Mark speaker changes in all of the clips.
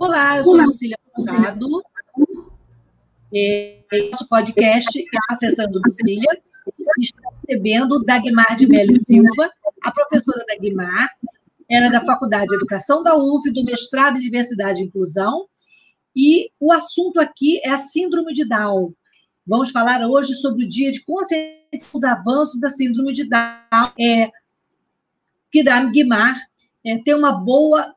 Speaker 1: Olá, eu sou Lucília Machado. É, nosso podcast Acessando Lucília. Estou recebendo Dagmar de Melo Silva, a professora Dagmar, ela é da Faculdade de Educação da UF, do mestrado em Diversidade e Inclusão, e o assunto aqui é a Síndrome de Down. Vamos falar hoje sobre o dia de consciência dos avanços da Síndrome de Down, é, que Dagmar é, tem uma boa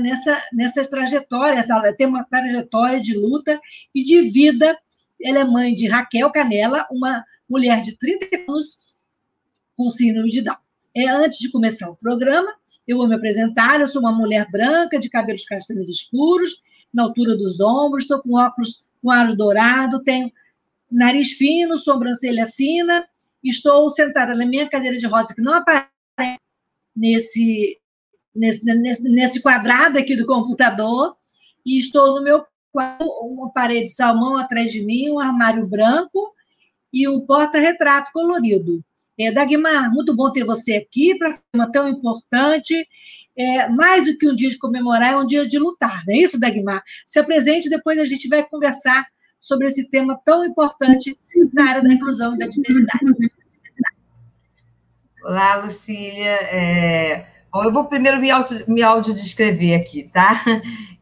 Speaker 1: nessa, nessa trajetória, ela tem uma trajetória de luta e de vida. Ela é mãe de Raquel Canela, uma mulher de 30 anos com síndrome de Down. É, antes de começar o programa, eu vou me apresentar. Eu sou uma mulher branca, de cabelos castanhos escuros, na altura dos ombros, estou com óculos com aro dourado, tenho nariz fino, sobrancelha fina, estou sentada na minha cadeira de rodas, que não aparece nesse, nesse, nesse, nesse quadrado aqui do computador, e estou no meu quarto, uma parede salmão atrás de mim, um armário branco e um porta-retrato colorido. É, Dagmar, muito bom ter você aqui para um tema tão importante. É, mais do que um dia de comemorar, é um dia de lutar, não é isso, Dagmar? Se apresente, depois a gente vai conversar sobre esse tema tão importante na área da inclusão e da diversidade.
Speaker 2: Olá, Lucília. É, Bom, eu vou primeiro me, auto, me audiodescrever aqui, tá?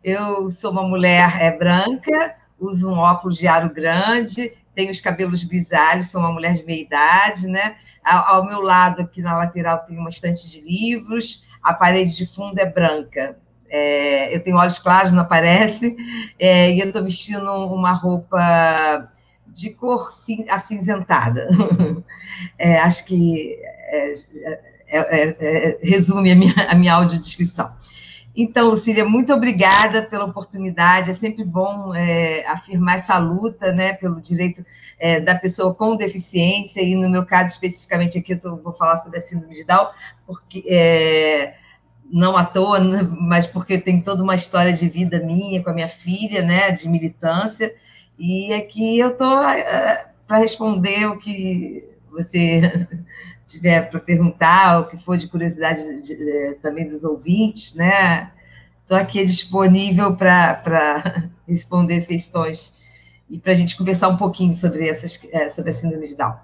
Speaker 2: Eu sou uma mulher é, branca, uso um óculos de aro grande, tenho os cabelos grisalhos, sou uma mulher de meia idade, né? Ao, ao, meu lado, aqui na lateral, tem uma estante de livros, a parede de fundo é branca. É, eu tenho olhos claros, não aparece, é, e eu estou vestindo uma roupa de cor acinzentada. É, acho que é, é, é, resume a minha, a minha audiodescrição. Então, Cília, muito obrigada pela oportunidade. É sempre bom é, afirmar essa luta né, pelo direito é, da pessoa com deficiência, e no meu caso, especificamente aqui, eu tô, vou falar sobre a síndrome de Down, porque é, não à toa, né, mas porque tem toda uma história de vida minha com a minha filha, né, de militância, e aqui eu estou é, para responder o que você tiver para perguntar, o que for de curiosidade de, de, é, também dos ouvintes, né? Estou aqui disponível para responder as questões e para a gente conversar um pouquinho sobre, essas, é, sobre a síndrome de Down.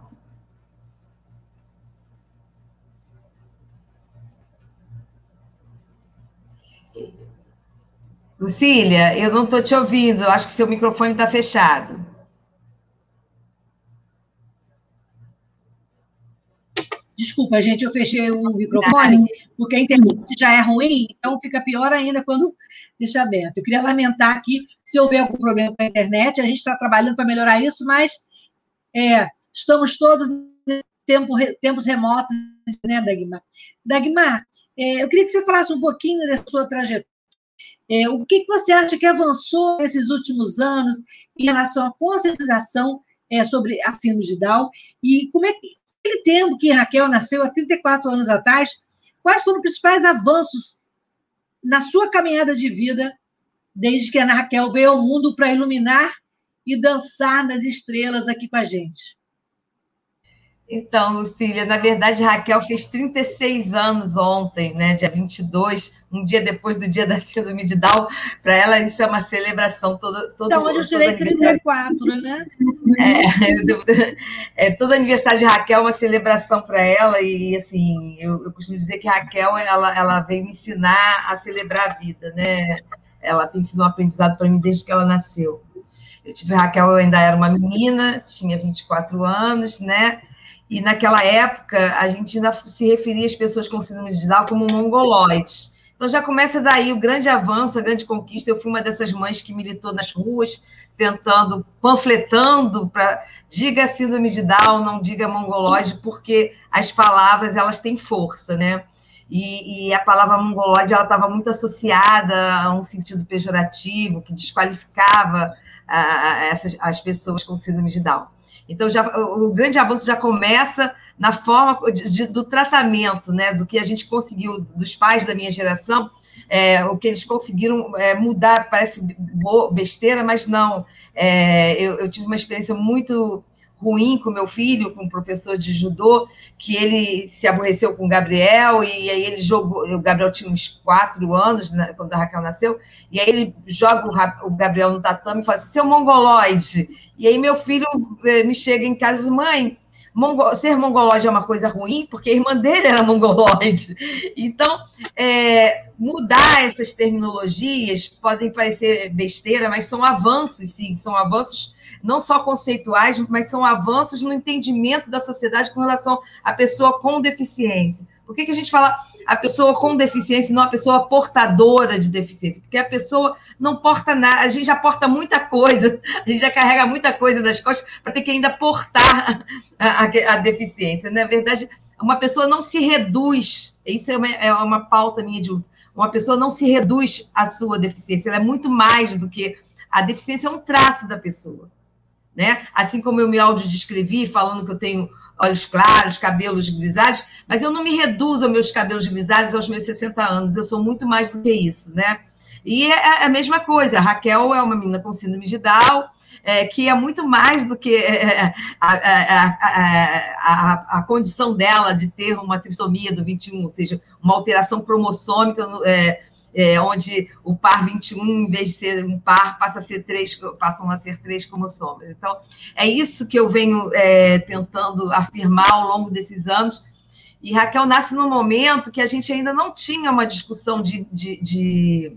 Speaker 2: Lucília, eu não estou te ouvindo, acho que seu microfone está fechado.
Speaker 1: Desculpa, gente, eu fechei o microfone, porque a internet já é ruim, então fica pior ainda quando deixa aberto. Eu queria lamentar aqui se houver algum problema com a internet, a gente está trabalhando para melhorar isso, mas é, estamos todos em tempo, tempos remotos, né, Dagmar? Dagmar, é, eu queria que você falasse um pouquinho da sua trajetória. É, o que, que você acha que avançou nesses últimos anos em relação à conscientização é, sobre a síndrome de Down e como é que Naquele tempo que Raquel nasceu, há 34 anos atrás, quais foram os principais avanços na sua caminhada de vida, desde que a Raquel veio ao mundo para iluminar e dançar nas estrelas aqui com a gente?
Speaker 2: Então, Lucília, na verdade, Raquel fez 36 anos ontem, né, dia 22, um dia depois do dia da síndrome de Down. Para ela, isso é uma celebração. Todo, todo,
Speaker 1: então, hoje eu tirei 34, né?
Speaker 2: É, é, todo aniversário de Raquel é uma celebração para ela, e assim, eu, eu, costumo dizer que Raquel ela, ela veio me ensinar a celebrar a vida, né? Ela tem sido um aprendizado para mim desde que ela nasceu. Eu tive Raquel, eu ainda era uma menina, tinha 24 anos, né? E naquela época, a gente ainda se referia às pessoas com síndrome de Down como mongoloides. Então já começa daí o grande avanço, a grande conquista. Eu fui uma dessas mães que militou nas ruas, tentando, panfletando para diga síndrome de Down, não diga mongoloide, porque as palavras elas têm força, né? e, e a palavra mongoloide ela estava muito associada a um sentido pejorativo que desqualificava essas, as pessoas com síndrome de Down. Então, já, o grande avanço já começa na forma de, de, do tratamento, né, do que a gente conseguiu, dos pais da minha geração, é, o que eles conseguiram é, mudar, parece besteira, mas não. É, eu, eu, tive uma experiência muito ruim com meu filho, com o professor de judô, que ele se aborreceu com o Gabriel, e aí ele jogou, o Gabriel tinha uns quatro anos, né, quando a Raquel nasceu, e aí ele joga o, Gabriel no tatame e fala assim, seu mongoloide. E aí meu filho eh, me chega em casa e diz, mãe, Mongol, ser mongoloide é uma coisa ruim, porque a irmã dele era mongoloide. Então, é, mudar essas terminologias podem parecer besteira, mas são avanços, sim, são avanços não só conceituais, mas são avanços no entendimento da sociedade com relação à pessoa com deficiência. Por que, que a gente fala a pessoa com deficiência e não a pessoa portadora de deficiência? Porque a pessoa não porta nada, a gente já porta muita coisa, a gente já carrega muita coisa das costas para ter que ainda portar a, a, a, deficiência. Na verdade, uma pessoa não se reduz, isso é uma, é uma pauta minha de uma pessoa não se reduz à sua deficiência, ela é muito mais do que a deficiência é um traço da pessoa. Né? Assim como eu me audiodescrevi, falando que eu tenho olhos claros, cabelos grisalhos, mas eu não me reduzo aos meus cabelos grisalhos aos meus 60 anos, eu sou muito mais do que isso, né? E é, é a mesma coisa, a Raquel é uma menina com síndrome de Down, é, que é muito mais do que é, é a, a, a, a, condição dela de ter uma trissomia do 21, ou seja, uma alteração cromossômica é, é, onde o par 21, em vez de ser um par, passa a ser três, passam a ser três cromossomas. Então, é isso que eu venho é, tentando afirmar ao longo desses anos. E Raquel nasce num momento que a gente ainda não tinha uma discussão de, de, de...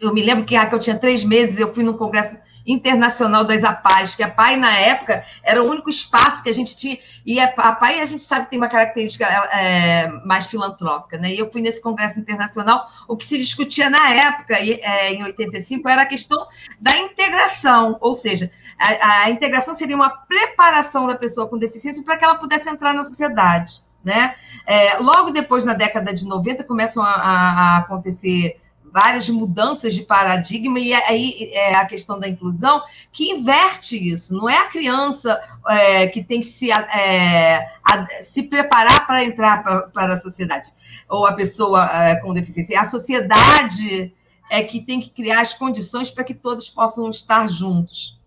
Speaker 2: Eu me lembro que Raquel tinha três meses, eu fui num congresso Internacional das APAES, que a PAI, na época, era o único espaço que a gente tinha. E a, PAI, a gente sabe que tem uma característica é, mais filantrópica, né? E eu fui nesse congresso internacional, o que se discutia na época, é, em 85, era a questão da integração, ou seja, a, a integração seria uma preparação da pessoa com deficiência para que ela pudesse entrar na sociedade. Né? É, logo depois, na década de 90, começam a, a acontecer várias mudanças de paradigma, e aí é a questão da inclusão que inverte isso. Não é a criança é, que tem que se, é, a, se preparar para entrar para a sociedade, ou a pessoa é, com deficiência. É a sociedade é que tem que criar as condições para que todos possam estar juntos.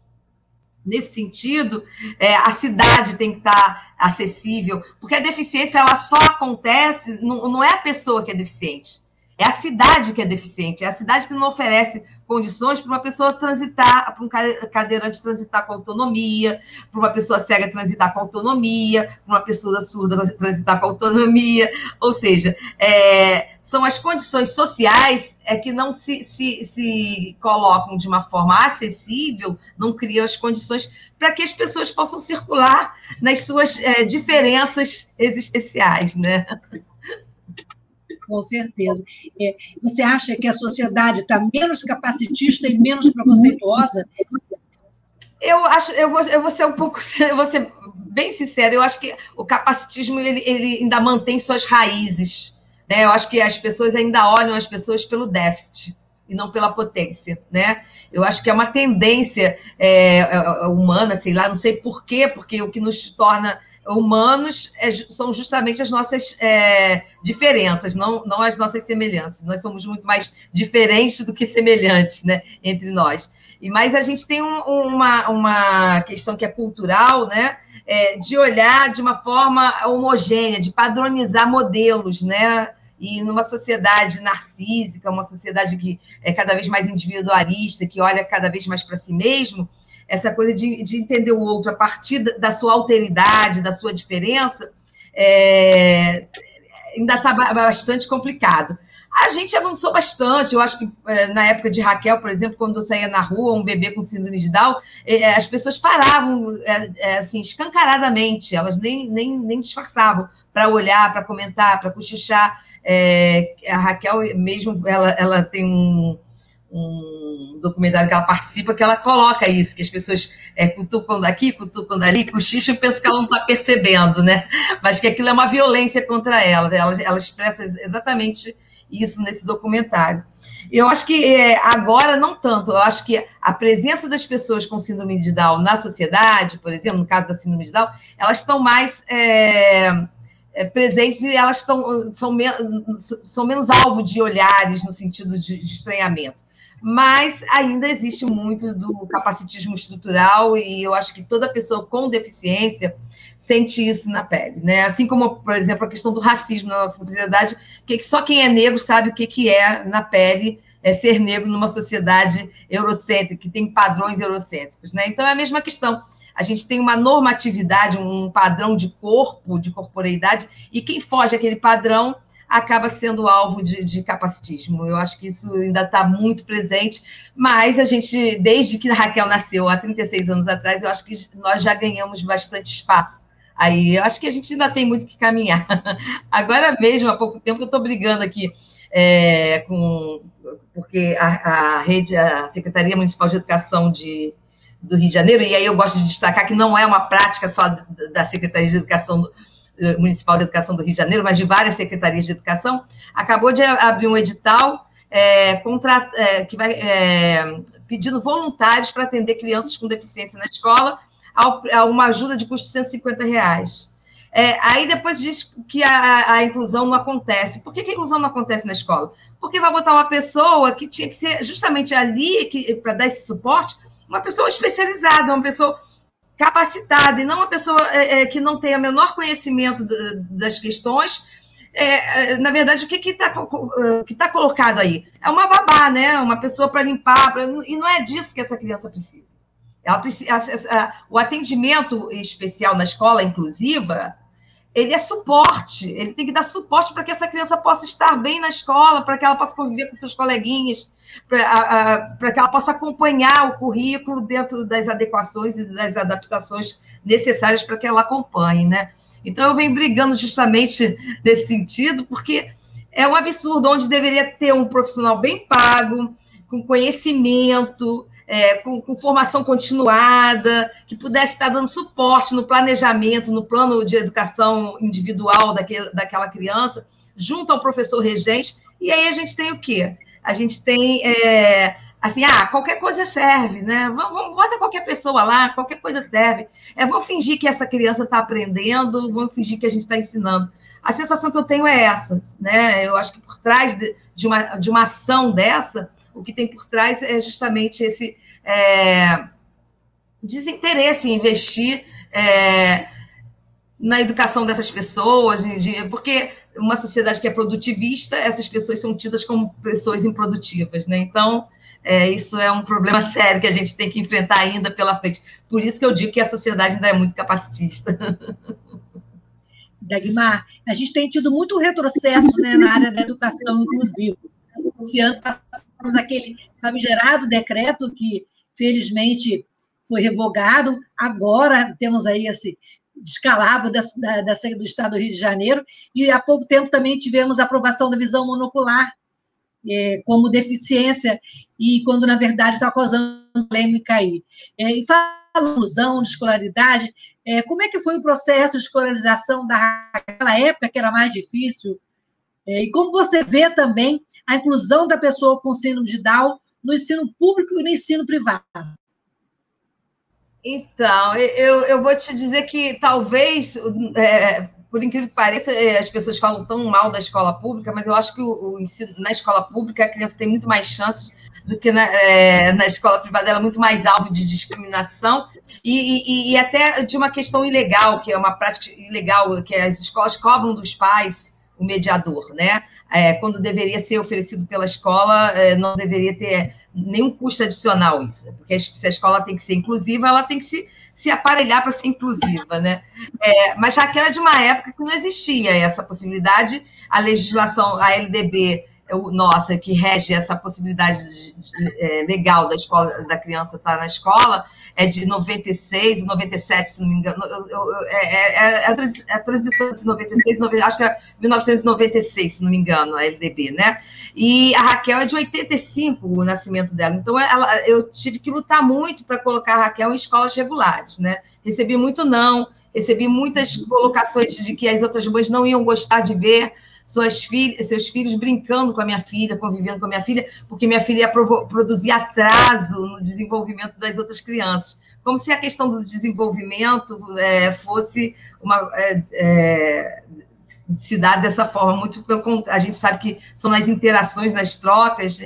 Speaker 2: Nesse sentido, é, a cidade tem que estar acessível, porque a deficiência ela só acontece, não, não é a pessoa que é deficiente é a cidade que é deficiente, é a cidade que não oferece condições para uma pessoa transitar, para um cadeirante transitar com autonomia, para uma pessoa cega transitar com autonomia, para uma pessoa surda transitar com autonomia. Ou seja, é, são as condições sociais é que não se, se, se colocam de uma forma acessível, não criam as condições para que as pessoas possam circular nas suas é, diferenças existenciais, né?
Speaker 3: Com certeza. É, você acha que a sociedade está menos capacitista e menos preconceituosa?
Speaker 2: Eu acho, eu vou, eu vou ser um pouco, eu vou ser bem sincera, eu acho que o capacitismo ele, ele ainda mantém suas raízes. Né? Eu acho que as pessoas ainda olham as pessoas pelo déficit e não pela potência, né? Eu acho que é uma tendência é, é humana, sei lá, não sei por quê, porque o que nos torna humanos é, são justamente as nossas é, diferenças, não, não as nossas semelhanças. Nós somos muito mais diferentes do que semelhantes né, entre nós. E Mas a gente tem um, uma, uma questão que é cultural, né? É, de olhar de uma forma homogênea, de padronizar modelos, né? E numa sociedade narcísica, uma sociedade que é cada vez mais individualista, que olha cada vez mais para si mesmo, essa coisa de, de entender o outro a partir da sua alteridade, da sua diferença, é, ainda está bastante complicado. A gente avançou bastante. Eu acho que é, na época de Raquel, por exemplo, quando eu saía na rua, um bebê com síndrome de Down, é, é, as pessoas paravam assim, escancaradamente, elas nem, nem, nem disfarçavam para olhar, para comentar, para cochichar. É, a Raquel mesmo, ela, ela tem um, um documentário que ela participa, que ela coloca isso, que as pessoas é, cutucam daqui, cutucam dali, cochicham e pensam que ela não está percebendo, né? Mas que aquilo é uma violência contra ela. Ela, ela expressa exatamente isso nesse documentário. Eu acho que é, agora não tanto, eu acho que a presença das pessoas com síndrome de Down na sociedade, por exemplo, no caso da síndrome de Down, elas estão mais é, é, presentes e elas estão, são, são menos alvo de olhares no sentido de, de estranhamento mas ainda existe muito do capacitismo estrutural e eu acho que toda pessoa com deficiência sente isso na pele, né? Assim como, por exemplo, a questão do racismo na nossa sociedade, que só quem é negro sabe o que, que é na pele é ser negro numa sociedade eurocêntrica, que tem padrões eurocêntricos, né? Então é a mesma questão. A gente tem uma normatividade, um padrão de corpo, de corporeidade, e quem foge aquele padrão acaba sendo alvo de, de capacitismo. Eu acho que isso ainda está muito presente, mas a gente, desde que a Raquel nasceu, há 36 anos atrás, eu acho que nós já ganhamos bastante espaço. Aí eu acho que a gente ainda tem muito que caminhar. Agora mesmo, há pouco tempo, eu estou brigando aqui é, com porque a, a, rede, a Secretaria Municipal de Educação de, do Rio de Janeiro, e aí eu gosto de destacar que não é uma prática só da Secretaria de Educação do, Municipal de Educação do Rio de Janeiro, mas de várias secretarias de educação, acabou de abrir um edital é, contra, é, que vai é, pedindo voluntários para atender crianças com deficiência na escola a uma ajuda de custo de 150 reais. É, aí depois diz que a, a, inclusão não acontece. Por que, que, a inclusão não acontece na escola? Porque vai botar uma pessoa que tinha que ser justamente ali para dar esse suporte, uma pessoa especializada, uma pessoa capacitada, e não uma pessoa é, é, que não tenha menor conhecimento das questões. É, é, na verdade, o que está que tá colocado aí? É uma babá, né? Uma pessoa para limpar, pra, e não é disso que essa criança precisa. Ela precisa o atendimento especial na escola inclusiva ele é suporte, ele tem que dar suporte para que essa criança possa estar bem na escola, para que ela possa conviver com seus coleguinhas, para que ela possa acompanhar o currículo dentro das adequações e das adaptações necessárias para que ela acompanhe, né? Então, eu venho brigando justamente nesse sentido, porque é um absurdo, onde deveria ter um profissional bem pago, com conhecimento, é, com, com, formação continuada, que pudesse estar dando suporte no planejamento, no plano de educação individual daquele, daquela criança, junto ao professor regente. E aí a gente tem o quê? A gente tem é, assim, ah, qualquer coisa serve, né? Vamos, vamos, bota qualquer pessoa lá, qualquer coisa serve. É, vamos fingir que essa criança está aprendendo, vamos fingir que a gente está ensinando. A sensação que eu tenho é essa, né? Eu acho que por trás de, de, uma, de uma ação dessa, o que tem por trás é justamente esse é, desinteresse em investir é, na educação dessas pessoas, porque uma sociedade que é produtivista, essas pessoas são tidas como pessoas improdutivas, né? Então, é, isso é um problema sério que a gente tem que enfrentar ainda pela frente. Por isso que eu digo que a sociedade ainda é muito capacitista.
Speaker 3: Dagmar, a gente tem tido muito retrocesso né, na área da educação inclusiva. Esse ano passamos aquele famigerado decreto que, felizmente, foi revogado. Agora temos aí esse descalabro dessa, dessa, do Estado do Rio de Janeiro, e há pouco tempo também tivemos a aprovação da visão monocular é, como deficiência, e quando, na verdade, está causando polêmica aí. É, e falando inclusão, de escolaridade, é, como é que foi o processo de escolarização daquela época, que era mais difícil, e como você vê também a inclusão da pessoa com síndrome de Down no ensino público e no ensino privado?
Speaker 2: Então, eu, eu vou te dizer que talvez, é, por incrível que pareça, é, as pessoas falam tão mal da escola pública, mas eu acho que o, o ensino na escola pública a criança tem muito mais chances do que na, é, na escola privada, ela é muito mais alvo de discriminação e, e, e, até de uma questão ilegal, que é uma prática ilegal, que as escolas cobram dos pais o mediador, né? É, quando deveria ser oferecido pela escola, é, não deveria ter nenhum custo adicional isso, porque se a escola tem que ser inclusiva, ela tem que se, se aparelhar para ser inclusiva, né? É, mas que era de uma época que não existia essa possibilidade, a legislação, a LDB nossa, que rege essa possibilidade de, de, é, legal da escola, da criança estar na escola, é de 96, 97, se não me engano. Eu, eu, é, é, é, a transição de 96, 90, acho que é 1996, se não me engano, a LDB, né? E a Raquel é de 85, o nascimento dela. Então, ela, eu tive que lutar muito para colocar a Raquel em escolas regulares, né? Recebi muito não, recebi muitas colocações de que as outras mães não iam gostar de ver filhas, seus filhos brincando com a minha filha, convivendo com a minha filha, porque minha filha ia produzir atraso no desenvolvimento das outras crianças. Como se a questão do desenvolvimento é, fosse uma. É, é, se dar dessa forma, muito a gente sabe que são nas interações, nas trocas,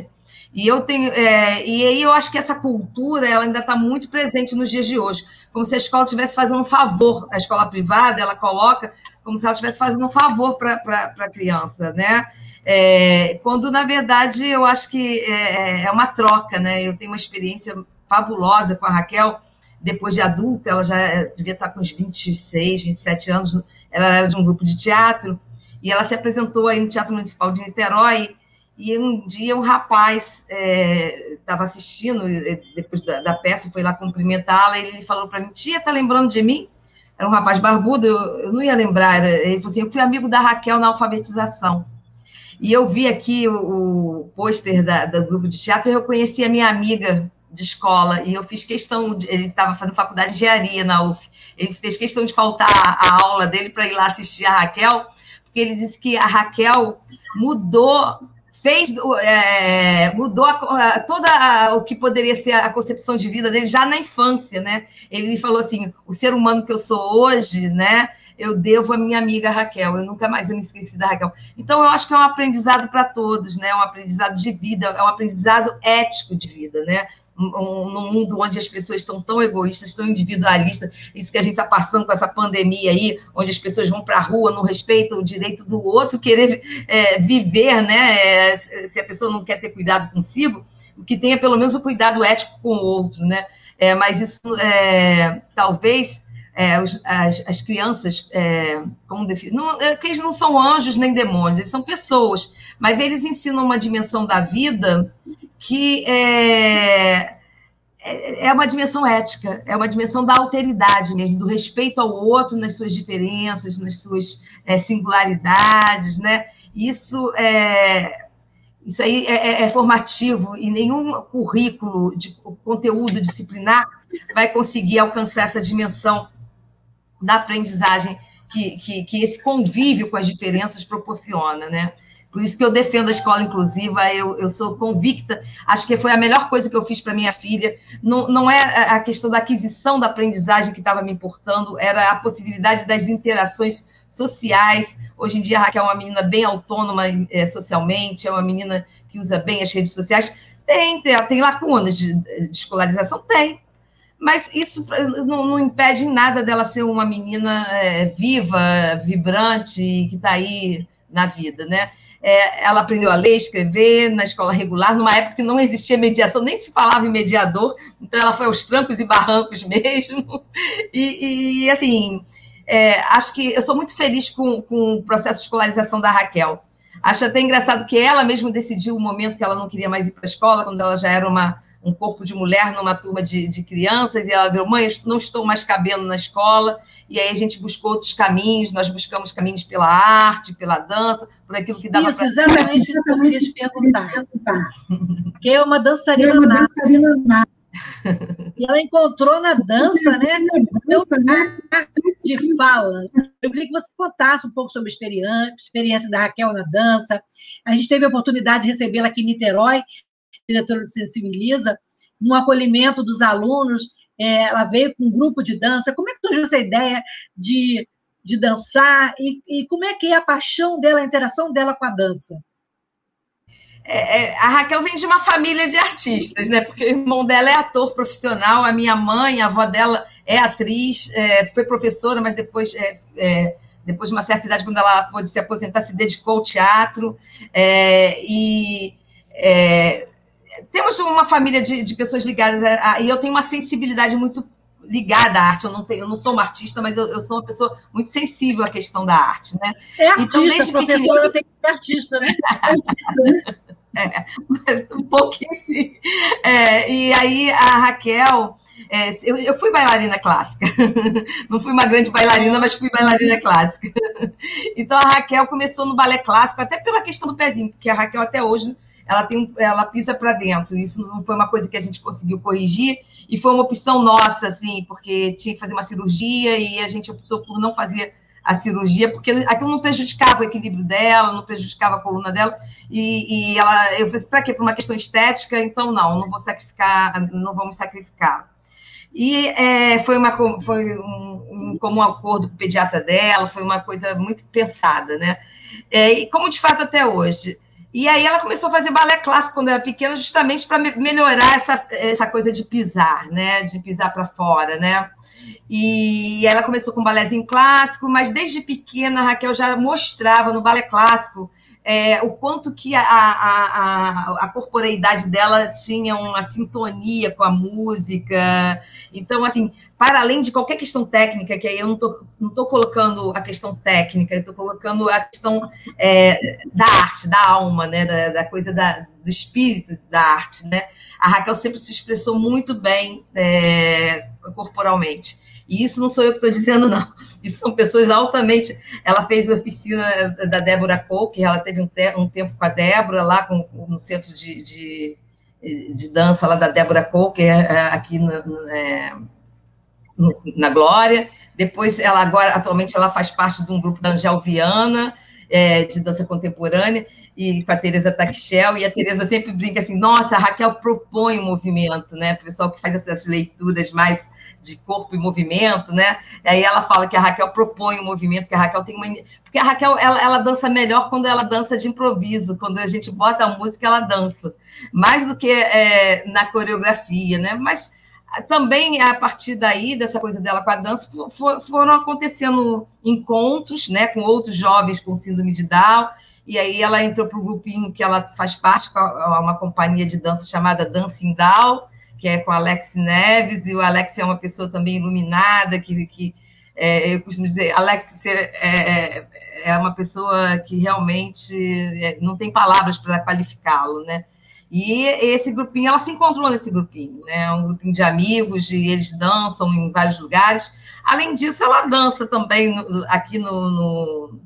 Speaker 2: e eu tenho, é, e aí eu acho que essa cultura ela ainda está muito presente nos dias de hoje, como se a escola estivesse fazendo um favor, a escola privada ela coloca como se ela estivesse fazendo um favor para a criança, né? É, quando na verdade eu acho que é, é, uma troca, né? Eu tenho uma experiência fabulosa com a Raquel depois de adulta, ela já devia estar com uns 26, 27 anos, ela era de um grupo de teatro, e ela se apresentou aí no Teatro Municipal de Niterói, e um dia um rapaz estava é, assistindo, depois da, da, peça, foi lá cumprimentá-la, ele falou para mim, tia, tá lembrando de mim? Era um rapaz barbudo, eu, eu não ia lembrar, ele falou assim, eu fui amigo da Raquel na alfabetização. E eu vi aqui o, o pôster do grupo de teatro, e eu conheci a minha amiga de escola, e eu fiz questão, de, ele estava fazendo faculdade de engenharia na UF, ele fez questão de faltar a, a aula dele para ir lá assistir a Raquel, porque ele disse que a Raquel mudou fez é, mudou a, toda a, o que poderia ser a concepção de vida dele já na infância, né? Ele falou assim: o ser humano que eu sou hoje, né? Eu devo à minha amiga Raquel. Eu nunca mais me esqueci da Raquel. Então eu acho que é um aprendizado para todos, né? É um aprendizado de vida, é um aprendizado ético de vida, né? Um, num mundo onde as pessoas estão tão egoístas, tão individualistas, isso que a gente está passando com essa pandemia aí, onde as pessoas vão para a rua, não respeitam o direito do outro, querer é, viver, né? É, se a pessoa não quer ter cuidado consigo, que tenha pelo menos o cuidado ético com o outro, né? É, mas isso é, talvez é, os, as, as, crianças, é, como não, é, eles não são anjos nem demônios, eles são pessoas, mas eles ensinam uma dimensão da vida que é, é, é uma dimensão ética, é uma dimensão da alteridade mesmo, do respeito ao outro nas suas diferenças, nas suas é, singularidades, né? Isso é isso aí é, é, é, formativo e nenhum currículo de conteúdo disciplinar vai conseguir alcançar essa dimensão da aprendizagem que, que, que esse convívio com as diferenças proporciona, né? Por isso que eu defendo a escola inclusiva, eu, eu sou convicta, acho que foi a melhor coisa que eu fiz para minha filha. Não, não é a questão da aquisição da aprendizagem que estava me importando, era a possibilidade das interações sociais. Hoje em dia, a Raquel é uma menina bem autônoma é, socialmente, é uma menina que usa bem as redes sociais. Tem, tem, tem lacunas de, de escolarização? Tem, mas isso não, não, impede nada dela ser uma menina é, viva, vibrante, que está aí na vida, né? É, ela aprendeu a ler, escrever na escola regular, numa época que não existia mediação, nem se falava em mediador, então ela foi aos trancos e barrancos mesmo. E, e assim, é, acho que eu sou muito feliz com, com o processo de escolarização da Raquel. Acho até engraçado que ela mesmo decidiu o momento que ela não queria mais ir para a escola, quando ela já era uma, um corpo de mulher numa turma de, de crianças, e ela viu, mãe, eu não estou mais cabendo na escola, e aí a gente buscou outros caminhos, nós buscamos caminhos pela arte, pela dança, por aquilo que dava
Speaker 3: Isso, pra... exatamente isso que eu queria te perguntar. Porque é uma dançarina é nata. E ela encontrou na dança, né? Então, de fala. Eu queria que você contasse um pouco sobre a experiência da Raquel na dança. A gente teve a oportunidade de recebê-la aqui em Niterói, diretora do Sensibiliza, no acolhimento dos alunos. É, ela veio com um grupo de dança. Como é que surgiu essa ideia de, de dançar? E, e como é que é a paixão dela, a interação dela com a dança?
Speaker 2: É, é, a Raquel vem de uma família de artistas, né? Porque o irmão dela é ator profissional, a minha mãe, a avó dela é atriz, é, foi professora, mas depois, é, é, depois de uma certa idade, quando ela pôde se aposentar, se dedicou ao teatro. e temos uma família de, de pessoas ligadas a, a, e eu tenho uma sensibilidade muito ligada à arte. Eu não, tenho, eu não sou uma artista, mas eu, eu sou uma pessoa muito sensível à questão da arte, né?
Speaker 3: É artista, então, desde professora tem que ser artista, né?
Speaker 2: É, um pouquinho sim. É, e aí a Raquel, é, eu, eu, fui bailarina clássica. Não fui uma grande bailarina, mas fui bailarina clássica. Então a Raquel começou no balé clássico, até pela questão do pezinho, porque a Raquel até hoje ela, tem, ela pisa para dentro. Isso não foi uma coisa que a gente conseguiu corrigir, e foi uma opção nossa, assim, porque tinha que fazer uma cirurgia e a gente optou por não fazer a cirurgia, porque aquilo não prejudicava o equilíbrio dela, não prejudicava a coluna dela, e, e ela, eu falei, para quê? Por uma questão estética, então não, não vou sacrificar, não vamos sacrificar. E é, foi, uma, foi um, um comum acordo com o pediatra dela, foi uma coisa muito pensada, né? É, e como de fato até hoje. E aí ela começou a fazer balé clássico quando era pequena, justamente para melhorar essa, essa coisa de pisar, né? De pisar para fora, né? E ela começou com balézinho clássico, mas desde pequena a Raquel já mostrava no balé clássico é, o quanto que a, a, a, a corporeidade dela tinha uma sintonia com a música. Então, assim, para além de qualquer questão técnica, que aí eu não estou não tô colocando a questão técnica, eu estou colocando a questão é, da arte, da alma, né, da, da coisa da, do espírito da arte, né? A Raquel sempre se expressou muito bem é, corporalmente. E isso não sou eu que estou dizendo, não. Isso são pessoas altamente. Ela fez a oficina da Débora Coke, ela teve um, te... um, tempo com a Débora lá com, no centro de, de, de dança lá da Débora Coke, é, é, aqui no, é, no, na Glória. Depois, ela agora, atualmente, ela faz parte de um grupo da Angel Viana, é, de dança contemporânea e com a Tereza Taxel, e a Tereza sempre brinca assim, nossa, a Raquel propõe o um movimento, né? O pessoal que faz essas leituras mais de corpo e movimento, né? Aí ela fala que a Raquel propõe o um movimento, que a Raquel tem uma... Porque a Raquel, ela, ela dança melhor quando ela dança de improviso, quando a gente bota a música, ela dança. Mais do que é, na coreografia, né? Mas também a partir daí, dessa coisa dela com a dança, for, foram acontecendo encontros né, com outros jovens com síndrome de Down, e aí ela entrou para o grupinho que ela faz parte, com uma companhia de dança chamada Dancing Down, que é com Alex Neves, e o Alex é uma pessoa também iluminada, que, que é, eu costumo dizer, Alex é, é, é uma pessoa que realmente é, não tem palavras para qualificá-lo, né? E esse grupinho, ela se encontrou nesse grupinho, né? Um grupinho de amigos, e eles dançam em vários lugares. Além disso, ela dança também no, aqui no, no,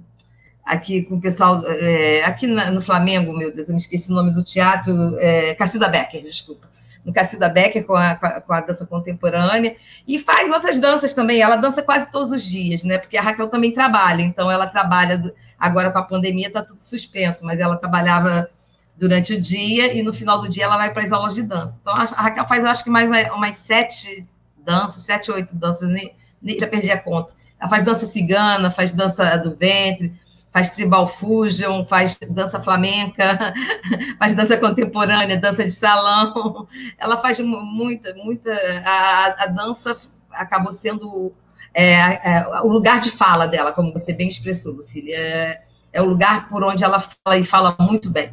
Speaker 2: aqui com o pessoal é, aqui no Flamengo, meu Deus, eu me esqueci o nome do teatro, é, Cacilda Becker, desculpa. No Cacilda Becker com a, com a dança contemporânea e faz outras danças também. Ela dança quase todos os dias, né? Porque a Raquel também trabalha, então ela trabalha agora com a pandemia está tudo suspenso, mas ela trabalhava durante o dia e no final do dia ela vai para as aulas de dança. Então a Raquel faz, eu acho que mais umas sete danças, sete, oito danças, nem, nem já perdi a conta. Ela faz dança cigana, faz dança do ventre, faz tribal fusion, faz dança flamenca, faz dança contemporânea, dança de salão. Ela faz muita, muita. A, a dança acabou sendo é, é, o lugar de fala dela, como você bem expressou, Lucília. É, é o lugar por onde ela fala e fala muito bem.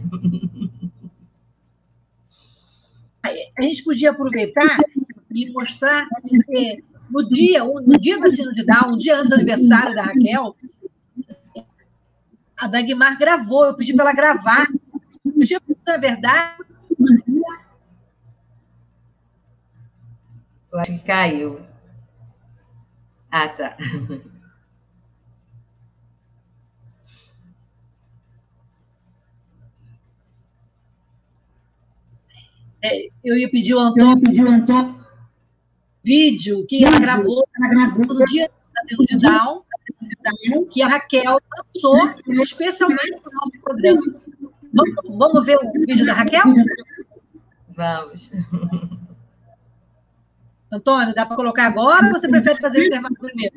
Speaker 3: A gente podia aproveitar e mostrar que no dia, no dia da Sino de Down, um dia antes do aniversário da Raquel, a Dagmar gravou, eu pedi para ela gravar. Podia, na verdade.
Speaker 2: Eu acho que caiu. Ah, tá.
Speaker 3: É, eu ia pedir o Antônio, pedir o Antônio vídeo que ela gravou, ela gravou no dia da de Down, que a Raquel lançou especialmente para o nosso programa. Vamos, vamos ver o vídeo da Raquel?
Speaker 2: Vamos.
Speaker 3: Antônio, dá para colocar agora ou você prefere fazer o intervalo primeiro?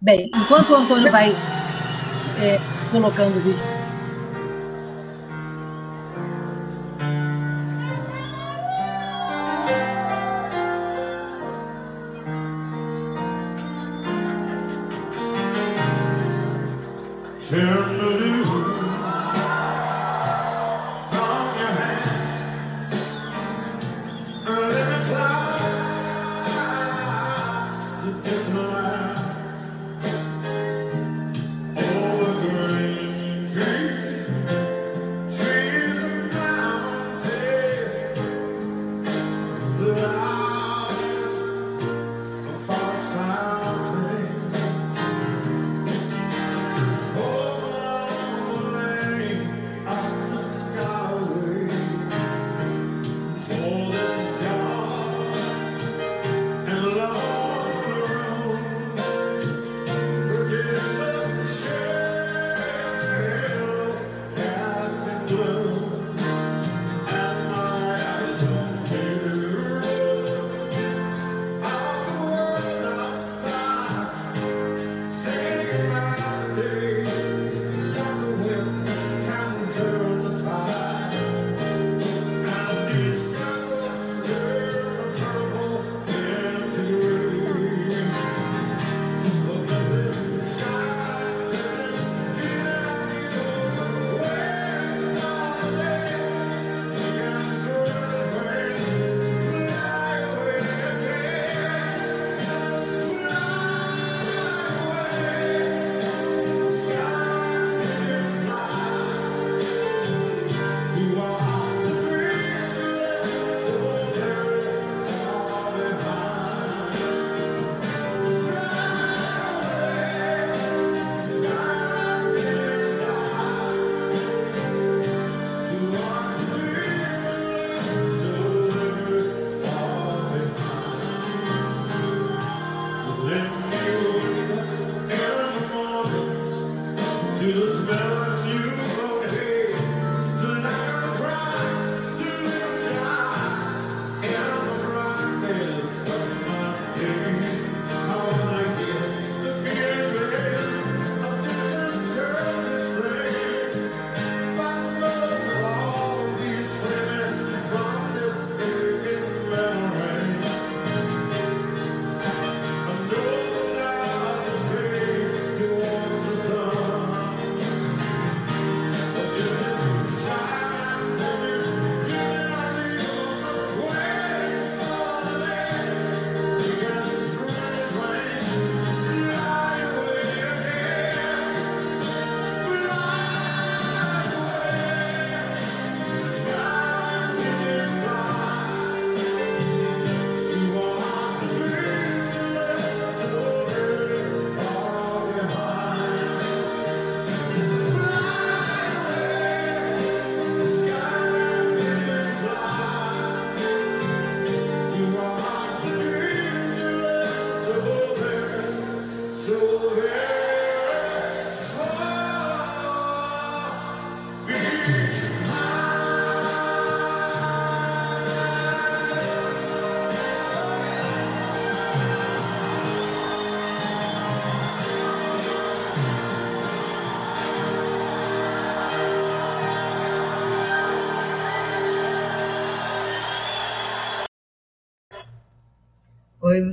Speaker 3: Bem, enquanto o Antônio vai é, colocando o vídeo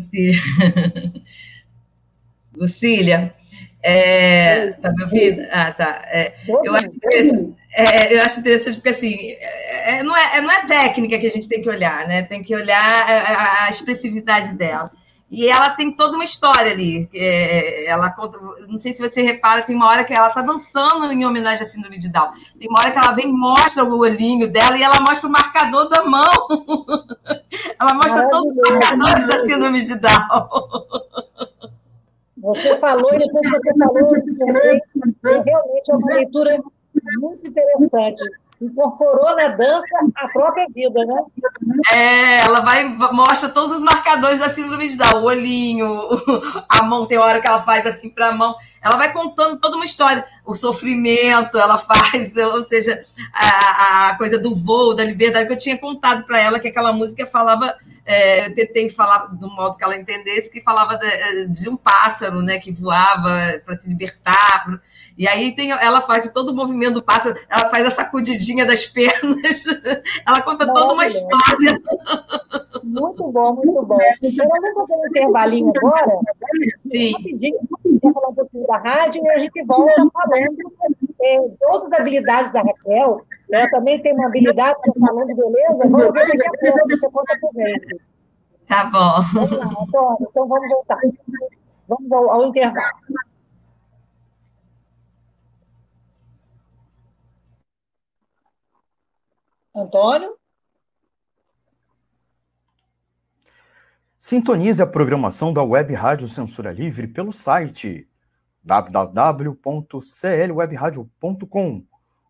Speaker 2: Lucília. Lucília, é, tá me ouvindo? Ah, tá. É, eu, acho é, eu acho interessante porque, assim, é, não, é, não é técnica que a gente tem que olhar, né? Tem que olhar a, a expressividade dela. E ela tem toda uma história ali. É, ela conta, não sei se você repara, tem uma hora que ela está dançando em homenagem à síndrome de Down. Tem uma hora que ela vem e mostra o olhinho dela e ela mostra o marcador da mão. ela mostra todos os marcadores da síndrome de Down.
Speaker 1: Você falou e depois você falou, realmente é uma leitura muito interessante incorporou na dança a própria vida, né?
Speaker 2: É, ela vai, mostra todos os marcadores da síndrome de Down, o olhinho, a mão, tem hora que ela faz assim para a mão. Ela vai contando toda uma história, o sofrimento, ela faz, ou seja, a, a coisa do voo, da liberdade, que eu tinha contado para ela que aquela música falava é, tentei falar do modo que ela entendesse, que falava de, de um pássaro, né, que voava para se libertar, e aí tem, ela faz todo o movimento do pássaro, ela faz a sacudidinha das pernas, ela conta toda uma história.
Speaker 1: Muito bom, muito bom. Então, vamos fazer um intervalinho agora. Sim. Rapidinho, vamos falar um pouquinho da rádio e a gente volta falando é, de outras habilidades da Raquel. Ela também tem uma habilidade, falando, beleza? Vamos ver daqui a pouco, você conta pra gente.
Speaker 2: Tá bom.
Speaker 1: Vamos lá, Antônio, então vamos voltar. Vamos ao intervalo. Antônio?
Speaker 4: Sintonize a programação da Web Rádio Censura Livre pelo site www.clwebradio.com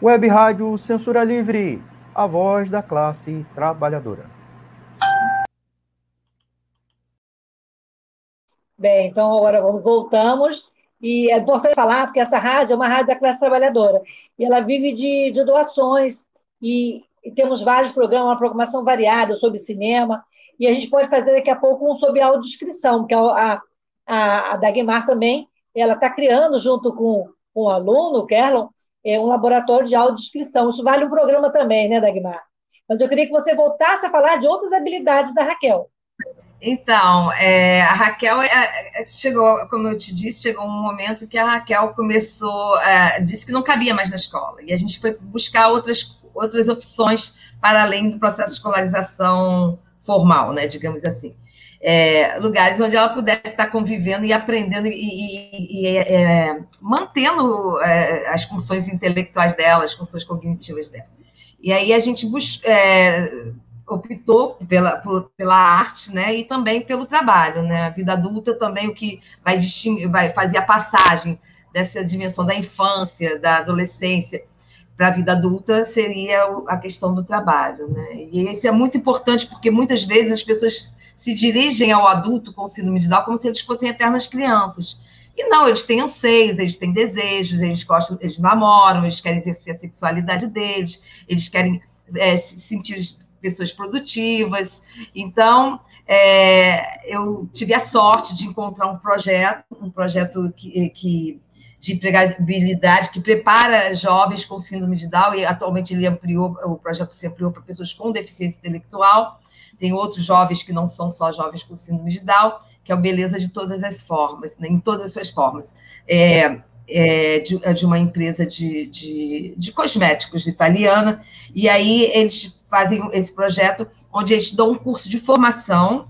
Speaker 4: Web Rádio Censura Livre, a voz da classe trabalhadora.
Speaker 1: Bem, então agora voltamos. E é importante falar, porque essa rádio é uma rádio da classe trabalhadora. E ela vive de, de doações. E, e temos vários programas, uma programação variada sobre cinema. E a gente pode fazer daqui a pouco um sobre audiodescrição, que a, a, a Dagmar também, ela está criando, junto com, com o aluno, o Kerlon, é, um laboratório de audiodescrição. Isso vale um programa também, né, Dagmar? Mas eu queria que você voltasse a falar de outras habilidades da Raquel.
Speaker 2: Então, é, a Raquel é, é, chegou, como eu te disse, chegou um momento que a Raquel começou, é, disse que não cabia mais na escola. E a gente foi buscar outras, outras opções para além do processo de escolarização formal, né, digamos assim é, lugares onde ela pudesse estar convivendo e aprendendo e, e, e é, mantendo é, as funções intelectuais dela, as funções cognitivas dela. E aí a gente bus, é, optou pela, por, pela arte, né, e também pelo trabalho, né, a vida adulta também o que vai, vai fazer a passagem dessa dimensão da infância, da adolescência para a vida adulta seria a questão do trabalho, né, e isso é muito importante porque muitas vezes as pessoas se dirigem ao adulto com síndrome de Down como se eles fossem eternas crianças. E não, eles têm anseios, eles têm desejos, eles gostam, eles namoram, eles querem exercer a sexualidade deles, eles querem é, se sentir pessoas produtivas. Então, é, eu tive a sorte de encontrar um projeto, um projeto que, que de empregabilidade que prepara jovens com síndrome de Down, e atualmente ele ampliou, o projeto se ampliou para pessoas com deficiência intelectual, tem outros jovens que não são só jovens com síndrome de Down, que é o Beleza de Todas as Formas, né, em todas as suas formas. É, é, de, é de, uma empresa de, de, de, cosméticos italiana, e aí eles fazem esse projeto onde eles dão um curso de formação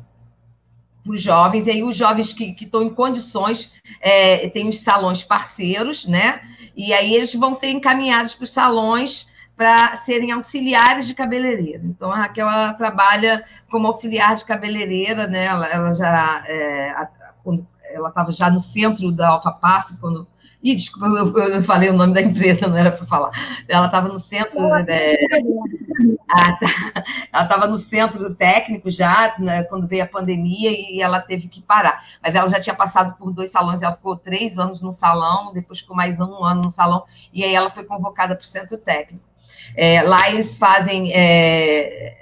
Speaker 2: para os jovens, e aí os jovens que, que estão em condições, é, tem os salões parceiros, né? E aí eles vão ser encaminhados para os salões para serem auxiliares de cabeleireiro. Então, a Raquel ela trabalha como auxiliar de cabeleireira, né? Ela, ela já é, a, quando ela estava já no centro da AlphaPaf, quando Ih, desculpa, eu, eu, falei o nome da empresa, não era para falar. Ela estava no centro. Tá. Ela estava no centro técnico já, né, quando veio a pandemia, e ela teve que parar. Mas ela já tinha passado por dois salões, ela ficou três anos no salão, depois ficou mais um ano no salão, e aí ela foi convocada para o centro técnico. É, lá eles fazem é,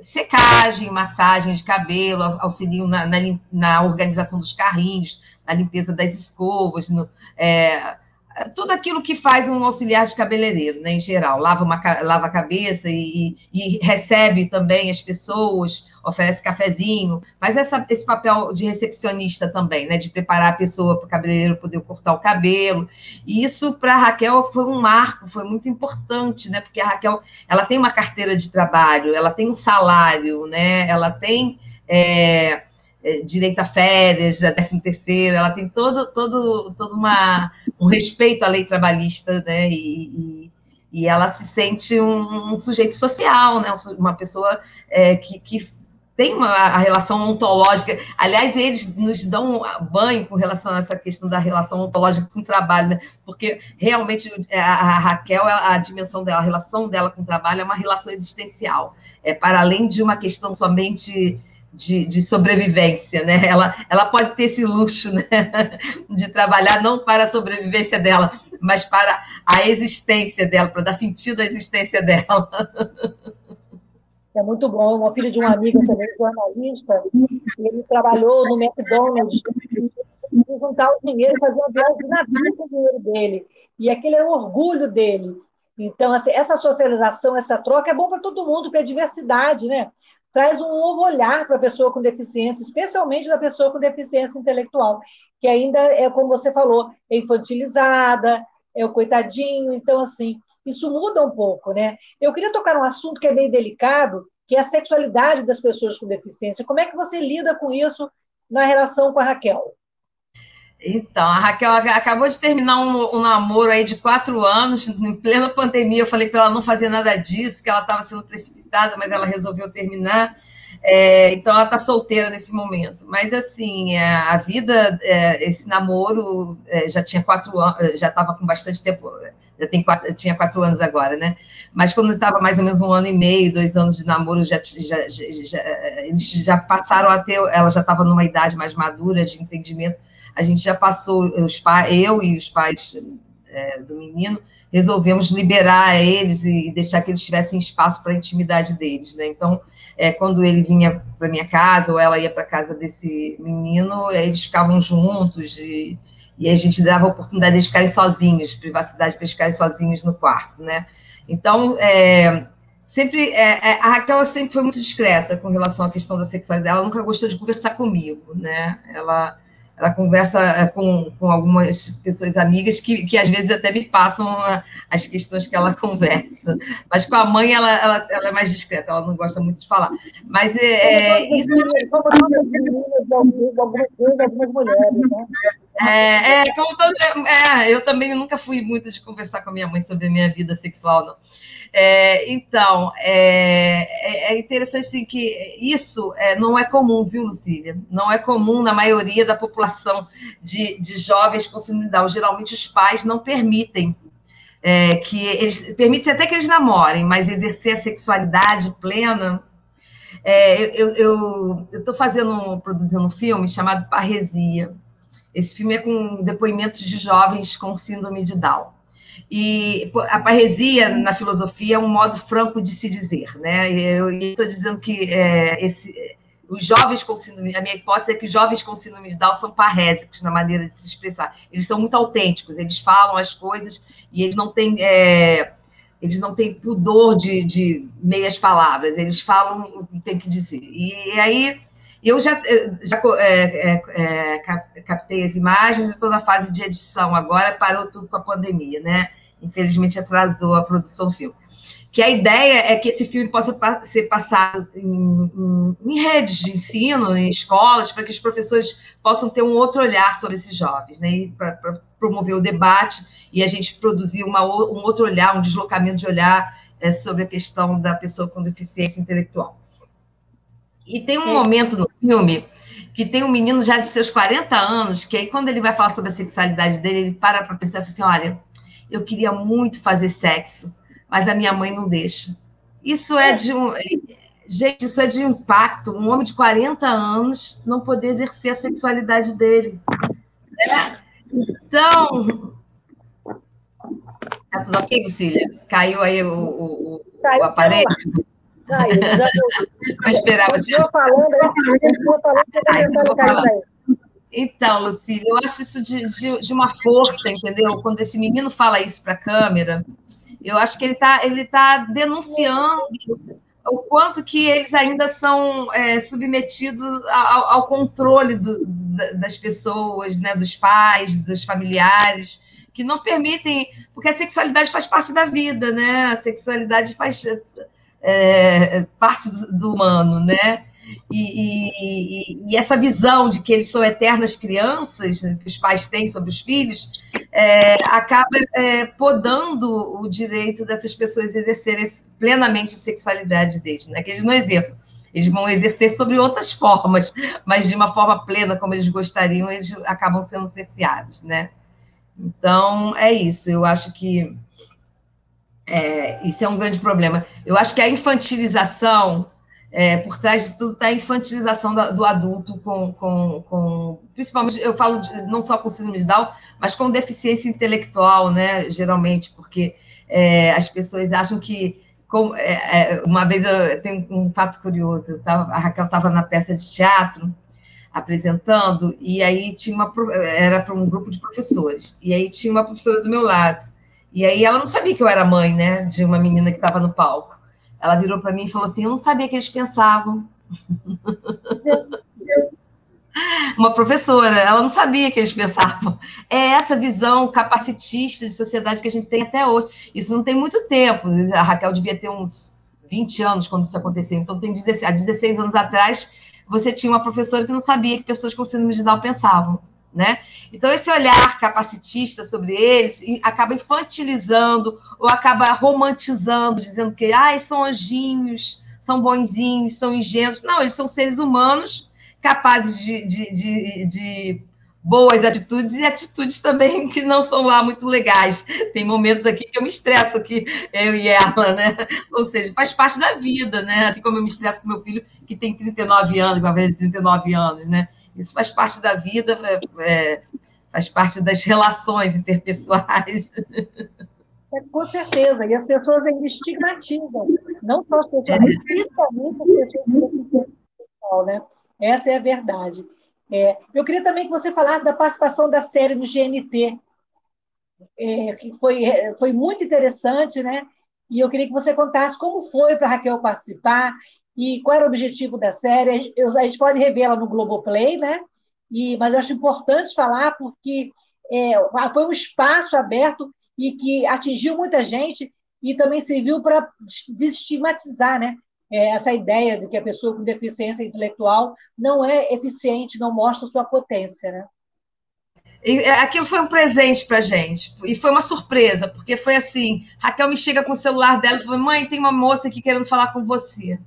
Speaker 2: secagem, massagem de cabelo, auxiliam na, na, na, organização dos carrinhos, na limpeza das escovas, no, é, tudo aquilo que faz um auxiliar de cabeleireiro, né, em geral, lava, uma, lava a cabeça e, e, recebe também as pessoas, oferece cafezinho, mas essa, esse papel de recepcionista também, né, de preparar a pessoa para o cabeleireiro poder cortar o cabelo, e isso para a Raquel foi um marco, foi muito importante, né, porque a Raquel, ela tem uma carteira de trabalho, ela tem um salário, né, ela tem... É, é, direito a férias, a décimo terceiro, ela tem todo, todo, todo uma, um respeito à lei trabalhista, né? E, e, e ela se sente um, um, sujeito social, né? Uma pessoa é, que, que tem uma a relação ontológica. Aliás, eles nos dão banho com relação a essa questão da relação ontológica com o trabalho, né? porque realmente a, a Raquel, a, dimensão dela, a relação dela com o trabalho é uma relação existencial. É para além de uma questão somente de, de, sobrevivência, né? Ela, ela pode ter esse luxo né? de trabalhar não para a sobrevivência dela, mas para a existência dela, para dar sentido à existência dela.
Speaker 1: É muito bom. Uma filha de uma amiga também, jornalista, ele trabalhou no McDonald's e juntar o dinheiro e fazer uma viagem de com o dinheiro dele. E aquele é o orgulho dele. Então, assim, essa socialização, essa troca é bom para todo mundo, para a diversidade, né? Traz um novo olhar para a pessoa com deficiência, especialmente da pessoa com deficiência intelectual, que ainda é, como você falou, é infantilizada, é o coitadinho. Então, assim, isso muda um pouco, né? Eu queria tocar um assunto que é meio delicado, que é a sexualidade das pessoas com deficiência. Como é que você lida com isso na relação com a Raquel?
Speaker 2: Então, a Raquel acabou de terminar um, um, namoro aí de quatro anos, em plena pandemia. Eu falei para ela não fazer nada disso, que ela estava sendo precipitada, mas ela resolveu terminar. É, então, ela está solteira nesse momento. Mas, assim, é, a vida, é, esse namoro é, já tinha quatro anos, já estava com bastante tempo, já tem quatro, tinha quatro anos agora, né? Mas quando estava mais ou menos um ano e meio, dois anos de namoro, já, já, já, já eles já passaram a ter, ela já estava numa idade mais madura de entendimento a gente já passou, os eu e os pais é, do menino, resolvemos liberar eles e deixar que eles tivessem espaço para a intimidade deles, né? Então, é, quando ele vinha para minha casa ou ela ia para casa desse menino, eles ficavam juntos e, e a gente dava a oportunidade de eles ficarem sozinhos, privacidade para eles ficarem sozinhos no quarto, né? Então, é, sempre é, é, a Raquel sempre foi muito discreta com relação à questão da sexualidade. Ela nunca gostou de conversar comigo, né? Ela ela conversa eh, com, com algumas pessoas amigas que, que às vezes até me passam as questões que ela conversa. Mas com a mãe ela, ela, ela é mais discreta, ela não gosta muito de falar. Mas é, é isso. Né? É, é, como todo, é, eu também nunca fui muito de conversar com a minha mãe sobre a minha vida sexual, não. É, então, é, é, é interessante assim, que isso é, não é comum, viu, Lucília? Não é comum na maioria da população de, de jovens com síndrome de Down. Geralmente os pais não permitem é, que eles permitem até que eles namorem, mas exercer a sexualidade plena. É, eu estou fazendo, produzindo um filme chamado Parresia esse filme é com depoimentos de jovens com síndrome de Down. E a parresia na filosofia é um modo franco de se dizer, né? Eu estou dizendo que é, esse, os jovens com síndrome, a minha hipótese é que os jovens com síndrome de Down são parrésicos na maneira de se expressar. Eles são muito autênticos, eles falam as coisas e eles não têm, é, eles não têm pudor de, de meias palavras, eles falam o que tem que dizer. E, e aí eu já, eh, já é, é, é, captei as imagens, estou na fase de edição agora, parou tudo com a pandemia, né? Infelizmente atrasou a produção do filme. Que a ideia é que esse filme possa ser passado em, em, em redes de ensino, em escolas, para que os professores possam ter um outro olhar sobre esses jovens, né? Para promover o debate e a gente produzir uma, um outro olhar, um deslocamento de olhar é, sobre a questão da pessoa com deficiência intelectual. E tem um momento no filme que tem um menino já de seus 40 anos, que aí quando ele vai falar sobre a sexualidade dele, ele para para pensar assim, olha, eu queria muito fazer sexo, mas a minha mãe não deixa. Isso é de um... Gente, isso é de impacto. Um homem de 40 anos não poder exercer a sexualidade dele. Né? Então... Tá tudo ok, Lucília? Caiu aí o, o, o, o aparelho? Aí, Vou esperar você. falando, eu falando, falando, Então, Lucília, eu acho isso de, de, de, uma força, entendeu? Quando esse menino fala isso para a câmera, eu acho que ele está ele tá denunciando o quanto que eles ainda são é, submetidos ao, ao controle do, das pessoas, né, dos pais, dos familiares, que não permitem, porque a sexualidade faz parte da vida, né? A sexualidade faz é, parte do humano, né? E, e, e, essa visão de que eles são eternas crianças, que os pais têm sobre os filhos, é, acaba é, podando o direito dessas pessoas exercerem plenamente a sexualidade deles, né? que eles não exerçam. Eles vão exercer sobre outras formas, mas de uma forma plena, como eles gostariam, eles acabam sendo cerceados, né? Então, é isso. Eu acho que é, isso é um grande problema. Eu acho que a infantilização, é, por trás disso tudo, está a infantilização do, do adulto, com, com, com, principalmente, eu falo de, não só com síndrome de Down, mas com deficiência intelectual, né, geralmente, porque é, as pessoas acham que. É, é, uma vez eu tenho um fato curioso, tava, a Raquel estava na peça de teatro apresentando, e aí tinha uma. Era para um grupo de professores, e aí tinha uma professora do meu lado. E aí ela não sabia que eu era mãe, né, de uma menina que estava no palco. Ela virou para mim e falou assim: Eu não sabia que eles pensavam. uma professora, ela não sabia que eles pensavam. É essa visão capacitista de sociedade que a gente tem até hoje. Isso não tem muito tempo. A Raquel devia ter uns 20 anos quando isso aconteceu. Então, tem 16, há 16 anos atrás, você tinha uma professora que não sabia que pessoas com síndrome de Down pensavam né? Então, esse olhar capacitista sobre eles acaba infantilizando ou acaba romantizando, dizendo que ah, são anjinhos, são bonzinhos, são ingênuos. Não, eles são seres humanos capazes de, de, de, de boas atitudes e atitudes também que não são lá muito legais. Tem momentos aqui que eu me estresso aqui, eu e ela, né? Ou seja, faz parte da vida, né? Assim como eu me estresso com meu filho, que tem 39 anos, vai fazer 39 anos, né? Isso faz parte da vida, é, é, faz parte das relações interpessoais.
Speaker 1: É, com certeza, e as pessoas ainda estigmatizam, não só as pessoas, é. principalmente as pessoas né? Essa é a verdade. É, eu queria também que você falasse da participação da série no GNT, é, que foi, é, foi muito interessante, né? E eu queria que você contasse como foi para a Raquel participar e qual era o objetivo da série. A gente, pode rever ela no Globoplay, né? E, mas eu acho importante falar porque é, foi um espaço aberto e que atingiu muita gente e também serviu para desestigmatizar né? É, essa ideia de que a pessoa com deficiência intelectual não é eficiente, não mostra sua potência. Né?
Speaker 2: E é, aquilo foi um presente para gente e foi uma surpresa, porque foi assim: Raquel me chega com o celular dela e falou: Mãe, tem uma moça aqui querendo falar com você.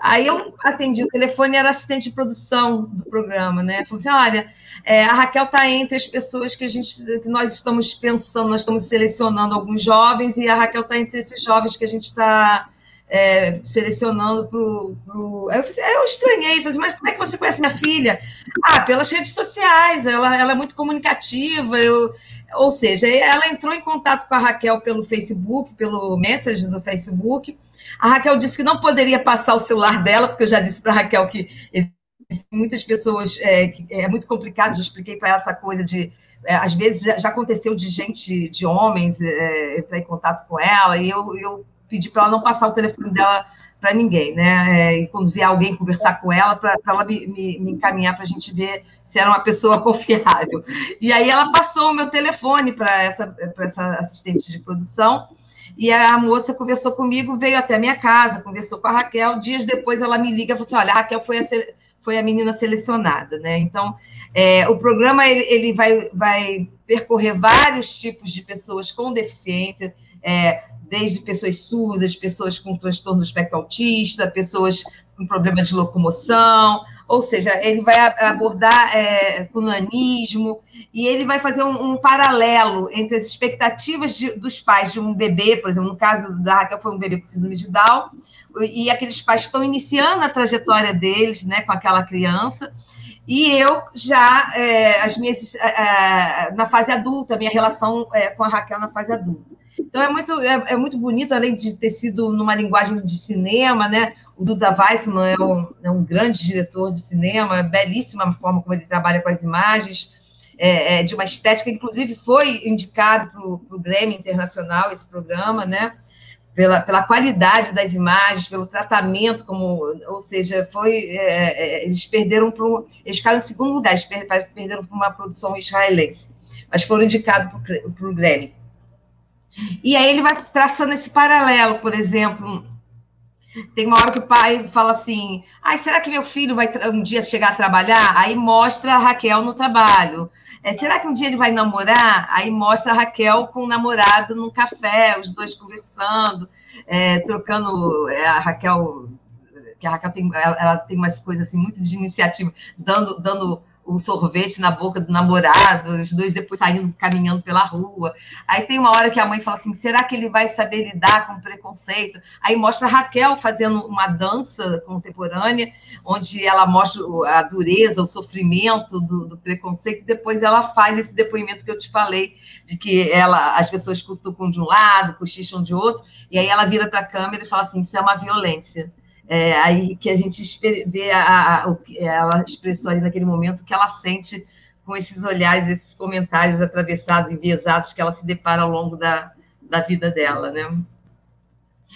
Speaker 2: Aí eu atendi o telefone, era assistente de produção do programa, né? Falei assim: olha, é, a Raquel está entre as pessoas que a gente, que nós estamos pensando, nós estamos selecionando alguns jovens, e a Raquel está entre esses jovens que a gente está é, selecionando para o. Eu, eu estranhei, falei assim, mas como é que você conhece minha filha? Ah, pelas redes sociais, ela, ela é muito comunicativa, eu, ou seja, ela entrou em contato com a Raquel pelo Facebook, pelo Messenger do Facebook. A Raquel disse que não poderia passar o celular dela, porque eu já disse para a Raquel que muitas pessoas é, é muito complicado, já expliquei para ela essa coisa de é, às vezes já, já, aconteceu de gente, de homens, é, entrar em contato com ela, e eu, eu pedi para ela não passar o telefone dela para ninguém, né? É, e quando vier alguém conversar com ela, para ela me, me, me encaminhar para a gente ver se era uma pessoa confiável. E aí ela passou o meu telefone para essa, essa assistente de produção, e a moça conversou comigo, veio até a minha casa, conversou com a Raquel. Dias depois ela me liga e falou assim: olha, a Raquel foi a, foi a menina selecionada, né? Então, é, o programa ele, ele vai, vai percorrer vários tipos de pessoas com deficiência. É, desde pessoas surdas, pessoas com transtorno do espectro autista, pessoas com problema de locomoção, ou seja, ele vai abordar é, com nanismo e ele vai fazer um, um paralelo entre as expectativas de, dos pais de um bebê, por exemplo, no caso da Raquel foi um bebê com síndrome de Down, e aqueles pais estão iniciando a trajetória deles, né, com aquela criança, e eu já, é, as minhas, é, na fase adulta, minha relação é, com a Raquel na fase adulta. Então é muito, é, é, muito bonito, além de ter sido numa linguagem de cinema, né? O Duda Weissman é um, é um grande diretor de cinema, é belíssima a forma como ele trabalha com as imagens, é, é de uma estética, inclusive foi indicado para o Grêmio Internacional esse programa, né? Pela, pela qualidade das imagens, pelo tratamento, como, ou seja, foi é, é eles perderam para eles ficaram em segundo lugar, eles perderam para uma produção israelense, mas foram indicados para o Grêmio. E aí ele vai traçando esse paralelo, por exemplo. Tem uma hora que o pai fala assim: Ai, será que meu filho vai um dia chegar a trabalhar? Aí mostra a Raquel no trabalho. É, será que um dia ele vai namorar? Aí mostra a Raquel com o namorado num café, os dois conversando, é, trocando. É, a Raquel que a Raquel tem, ela, ela tem umas coisas assim, muito de iniciativa, dando, dando o sorvete na boca do namorado, os dois depois saindo, caminhando pela rua. Aí tem uma hora que a mãe fala assim: será que ele vai saber lidar com preconceito? Aí mostra a Raquel fazendo uma dança contemporânea, onde ela mostra a dureza, o sofrimento do, do preconceito, e depois ela faz esse depoimento que eu te falei, de que ela, as pessoas cutucam de um lado, cochicham de outro, e aí ela vira para a câmera e fala assim: isso é uma violência. É, aí que a gente vê a, a, o que ela expressou ali naquele momento que ela sente com esses olhares, esses comentários atravessados, enviesados que ela se depara ao longo da, da vida dela, né?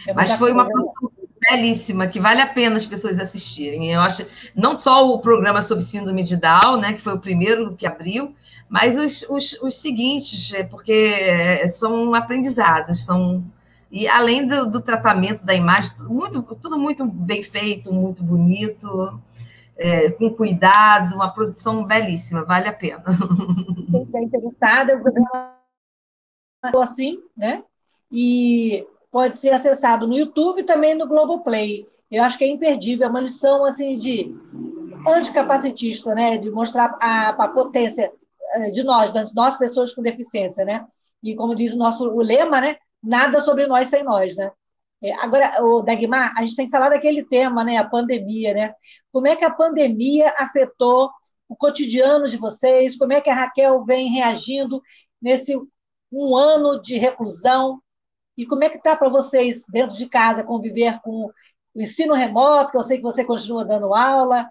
Speaker 2: É Mas foi uma produção belíssima, que vale a pena as pessoas assistirem. Eu acho, não só o programa sobre síndrome de Down, né, que foi o primeiro que abriu, mas os, os, os seguintes, é, porque é, são aprendizados, são e além do, do, tratamento da imagem, muito, tudo muito bem feito, muito bonito, é, com cuidado, uma produção belíssima, vale a pena.
Speaker 1: Quem está interessada, o programa assim, né? E pode ser acessado no YouTube e também no Globoplay. Eu acho que é imperdível, é uma lição assim de anticapacitista, né? De mostrar a, a potência eh, de nós, das nossas pessoas com deficiência, né? E como diz o nosso o lema, né? Nada sobre nós sem nós, né? É, agora, o Dagmar, a gente tem que falar daquele tema, né? A pandemia, né? Como é que a pandemia afetou o cotidiano de vocês? Como é que a Raquel vem reagindo nesse um ano de reclusão? E como é que está para vocês dentro de casa conviver com o ensino remoto? Que eu sei que você continua dando aula.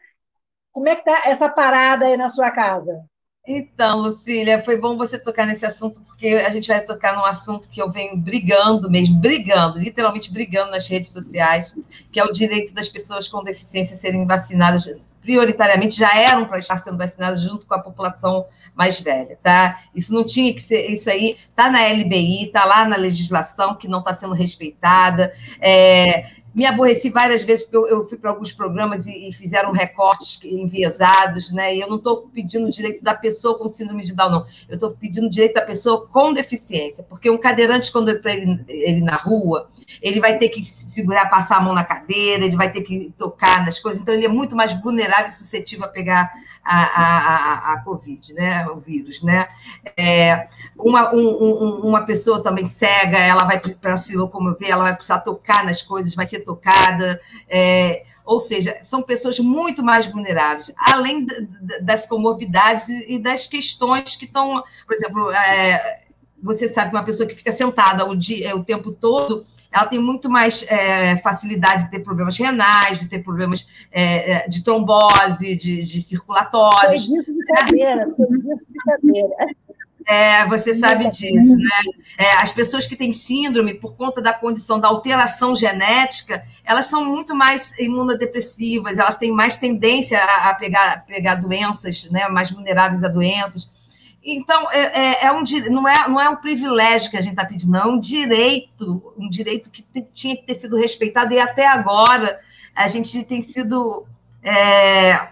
Speaker 1: Como é que está essa parada aí na sua casa?
Speaker 2: Então, Lucília, foi bom você tocar nesse assunto, porque a gente vai tocar num assunto que eu venho brigando mesmo, brigando, literalmente brigando nas redes sociais, que é o direito das pessoas com deficiência serem vacinadas prioritariamente já eram para estar sendo vacinadas junto com a população mais velha, tá? Isso não tinha que ser, isso aí está na LBI, está lá na legislação que não está sendo respeitada. É, me aborreci várias vezes, porque eu, eu fui para alguns programas e, e, fizeram recortes enviesados, né? E eu não estou pedindo direito da pessoa com síndrome de Down, não. Eu estou pedindo direito da pessoa com deficiência, porque um cadeirante, quando ele, ele na rua, ele vai ter que segurar, passar a mão na cadeira, ele vai ter que tocar nas coisas, então ele é muito mais vulnerável e suscetível a pegar a, a, a, Covid, né? O vírus, né? É, uma, um, um, uma pessoa também cega, ela vai para se locomover, ela vai precisar tocar nas coisas, vai ser tocada, é, ou seja, são pessoas muito mais vulneráveis, além das comorbidades e das questões que estão, por exemplo, é, você sabe que uma pessoa que fica sentada o, dia, o tempo todo, ela tem muito mais é, facilidade de ter problemas renais, de ter problemas é, de trombose, de, de circulatórios.
Speaker 1: De cadeira, de cadeira.
Speaker 2: É, você sabe disso, né? É, as pessoas que têm síndrome, por conta da condição da alteração genética, elas são muito mais imunodepressivas, elas têm mais tendência a, a pegar, pegar doenças, né? Mais vulneráveis a doenças. Então, é, é, é um, não, é, não é um privilégio que a gente está pedindo, não, é um direito, um direito que tinha que ter sido respeitado, e até agora a gente tem sido. É,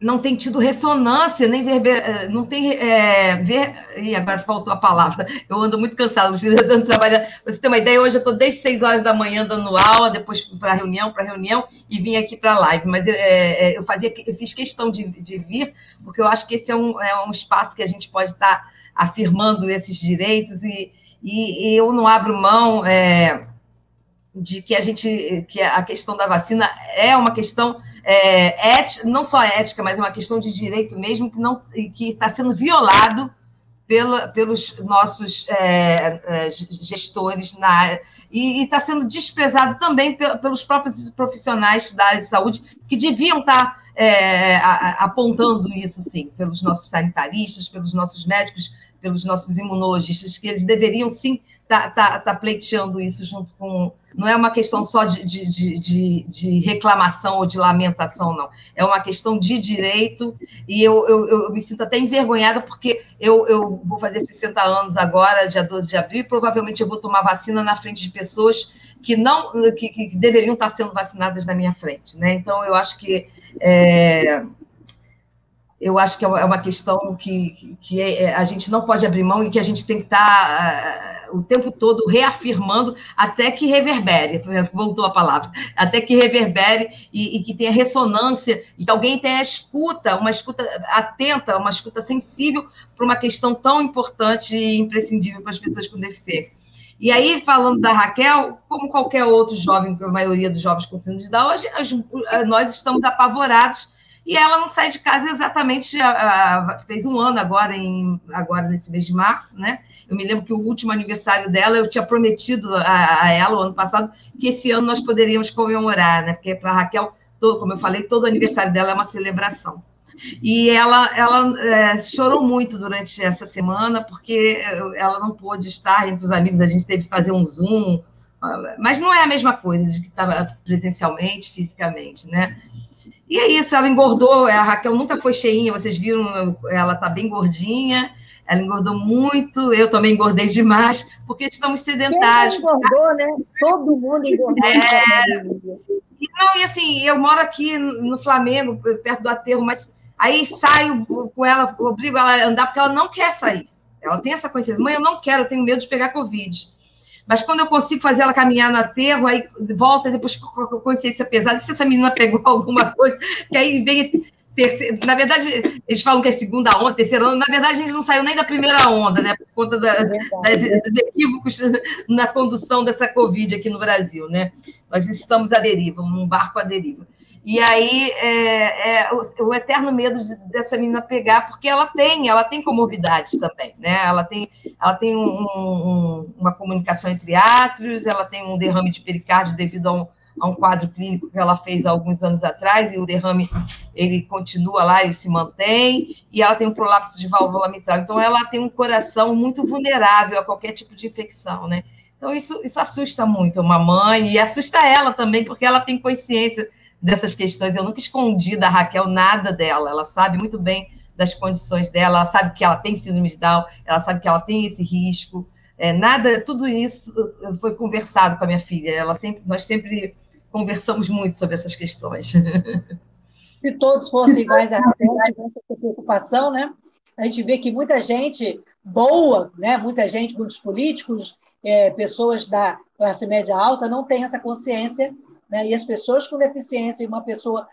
Speaker 2: não tem tido ressonância, nem verber, eh, não tem é, ver. E agora faltou a palavra. Eu ando muito cansada, você dando trabalho. Você tem uma ideia, hoje eu estou desde 6 horas da manhã dando aula, depois para reunião, para reunião, e vim aqui para a live. Mas é, eu fazia, eu fiz questão de, de, vir, porque eu acho que esse é um, é um espaço que a gente pode estar tá afirmando esses direitos, e, e, e eu não abro mão. É, de que a gente que a questão da vacina é uma questão é, ética, não só ética, mas é uma questão de direito mesmo que não que está sendo violado pela, pelos nossos é, é, gestores na e está sendo desprezado também pelos próprios profissionais da área de saúde que deviam estar tá, é, apontando isso, sim, pelos nossos sanitaristas, pelos nossos médicos, pelos nossos imunologistas, que eles deveriam sim estar tá, tá, tá pleiteando isso junto com. Não é uma questão só de, de, de, de, reclamação ou de lamentação, não. É uma questão de direito, e eu, eu, eu me sinto até envergonhada, porque eu, eu vou fazer 60 anos agora, dia 12 de abril, e provavelmente eu vou tomar vacina na frente de pessoas que não que, que deveriam estar sendo vacinadas na minha frente. Né? Então, eu acho que. É eu acho que é uma é questão que, que é, é, a gente não pode abrir mão e que a gente tem que estar tá, uh, o tempo todo reafirmando até que reverbere, voltou a palavra, até que reverbere e, e, que tenha ressonância e que alguém tenha escuta, uma escuta atenta, uma escuta sensível para uma questão tão importante e imprescindível para as pessoas com deficiência. E aí, falando da Raquel, como qualquer outro jovem, a maioria dos jovens com síndrome de Down, hoje, nós estamos apavorados e ela não sai de casa exatamente, fez um ano agora, em, agora nesse mês de março, né? Eu me lembro que o último aniversário dela, eu tinha prometido a, a ela, o ano passado, que esse ano nós poderíamos comemorar, né? Porque para a Raquel, todo, como eu falei, todo aniversário dela é uma celebração. E ela, ela é, chorou muito durante essa semana, porque ela não pôde estar entre os amigos, a gente teve que fazer um Zoom, mas não é a mesma coisa de que estava presencialmente, fisicamente, né? E é isso, ela engordou, a Raquel nunca foi cheinha, vocês viram, ela está bem gordinha, ela engordou muito, eu também engordei demais, porque estamos sedentários.
Speaker 1: Quem engordou, né? Todo mundo engordou. É...
Speaker 2: E, não, e assim, eu moro aqui no Flamengo, perto do aterro, mas aí saio com ela, obrigo ela a andar, porque ela não quer sair. Ela tem essa consciência, mãe, eu não quero, eu tenho medo de pegar Covid. Mas quando eu consigo fazer ela caminhar no aterro, aí volta depois com a consciência pesada. Se essa menina pegou alguma coisa, que aí vem terceira, na verdade, eles falam que é segunda onda, terceira onda, na verdade, a gente não saiu nem da primeira onda, né? Por conta da, é das, dos equívocos na condução dessa Covid aqui no Brasil, né? Nós estamos à deriva, um barco à deriva. E aí é, é o, o, eterno medo de, dessa menina pegar, porque ela tem, ela tem comorbidades também, né? Ela tem, ela tem um, um, uma comunicação entre átrios, ela tem um derrame de pericárdio devido a um, a um quadro clínico que ela fez há alguns anos atrás, e o derrame ele continua lá, ele se mantém, e ela tem um prolapso de válvula mitral. Então, ela tem um coração muito vulnerável a qualquer tipo de infecção, né? Então, isso, isso assusta muito uma mãe, e assusta ela também, porque ela tem consciência dessas questões. Eu nunca escondi da Raquel nada dela. Ela sabe muito bem das condições dela, ela sabe que ela tem síndrome de Down, ela sabe que ela tem esse risco. É, nada, tudo isso foi conversado com a minha filha. Ela sempre, nós sempre conversamos muito sobre essas questões.
Speaker 1: Se todos fossem iguais a gente, essa preocupação, né? A gente vê que muita gente boa, né? Muita gente, muitos políticos, é, pessoas da classe média alta não têm essa consciência né? E as pessoas com deficiência e uma pessoa.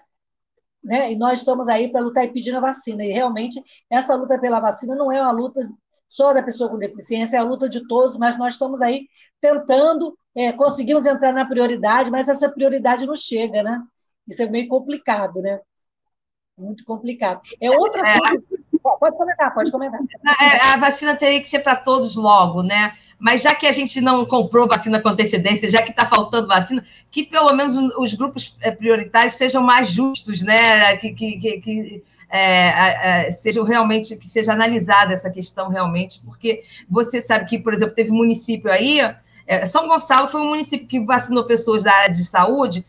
Speaker 1: Né? E nós estamos aí para lutar e pedindo a vacina. E realmente, essa luta pela vacina não é uma luta só da pessoa com deficiência, é a luta de todos, mas nós estamos aí tentando, é, conseguimos entrar na prioridade, mas essa prioridade não chega, né? Isso é meio complicado, né? Muito complicado. É outra é, Pode comentar, pode comentar.
Speaker 2: É, a vacina teria que ser para todos logo, né? Mas já que a gente não comprou vacina com antecedência, já que está faltando vacina, que pelo menos os grupos eh, prioritários sejam mais justos, né? Que, que, que, que é, é, sejam realmente, que seja analisada essa questão realmente, porque você sabe que, por exemplo, teve município aí, é, São Gonçalo foi um município que vacinou pessoas da área de saúde,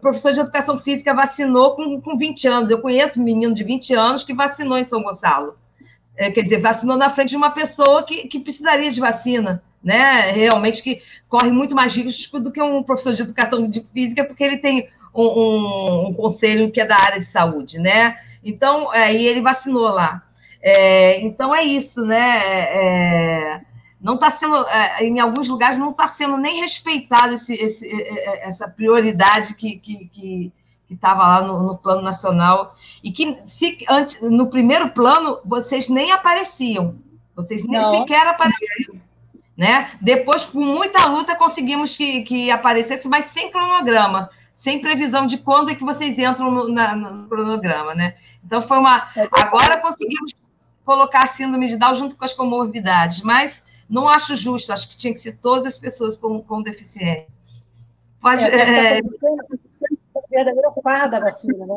Speaker 2: professor de educação física vacinou com, com 20 anos. Eu conheço um menino de 20 anos que vacinou em São Gonçalo é, quer dizer, vacinou na frente de uma pessoa que, que precisaria de vacina, né? Realmente que corre muito mais risco do que um professor de educação física, porque ele tem um, um, um conselho que é da área de saúde, né? Então, aí ele vacinou lá. É, então é isso, né? É, não está sendo, é, em alguns lugares, não está sendo nem é, é, essa prioridade que, que, que que estava lá no, no, plano nacional, e que se, antes, no primeiro plano vocês nem apareciam, vocês nem Não. sequer apareciam. Né? Depois, com muita luta, conseguimos que, que aparecesse, mas sem cronograma, sem previsão de quando é que vocês entram no, na, no cronograma. Né? Então, foi uma. Agora conseguimos colocar a síndrome de Down junto com as comorbidades, mas não acho justo, acho que tinha que ser todas as pessoas com, com deficiência. Pode. É, é
Speaker 1: verdadeira farra da vacina. Né?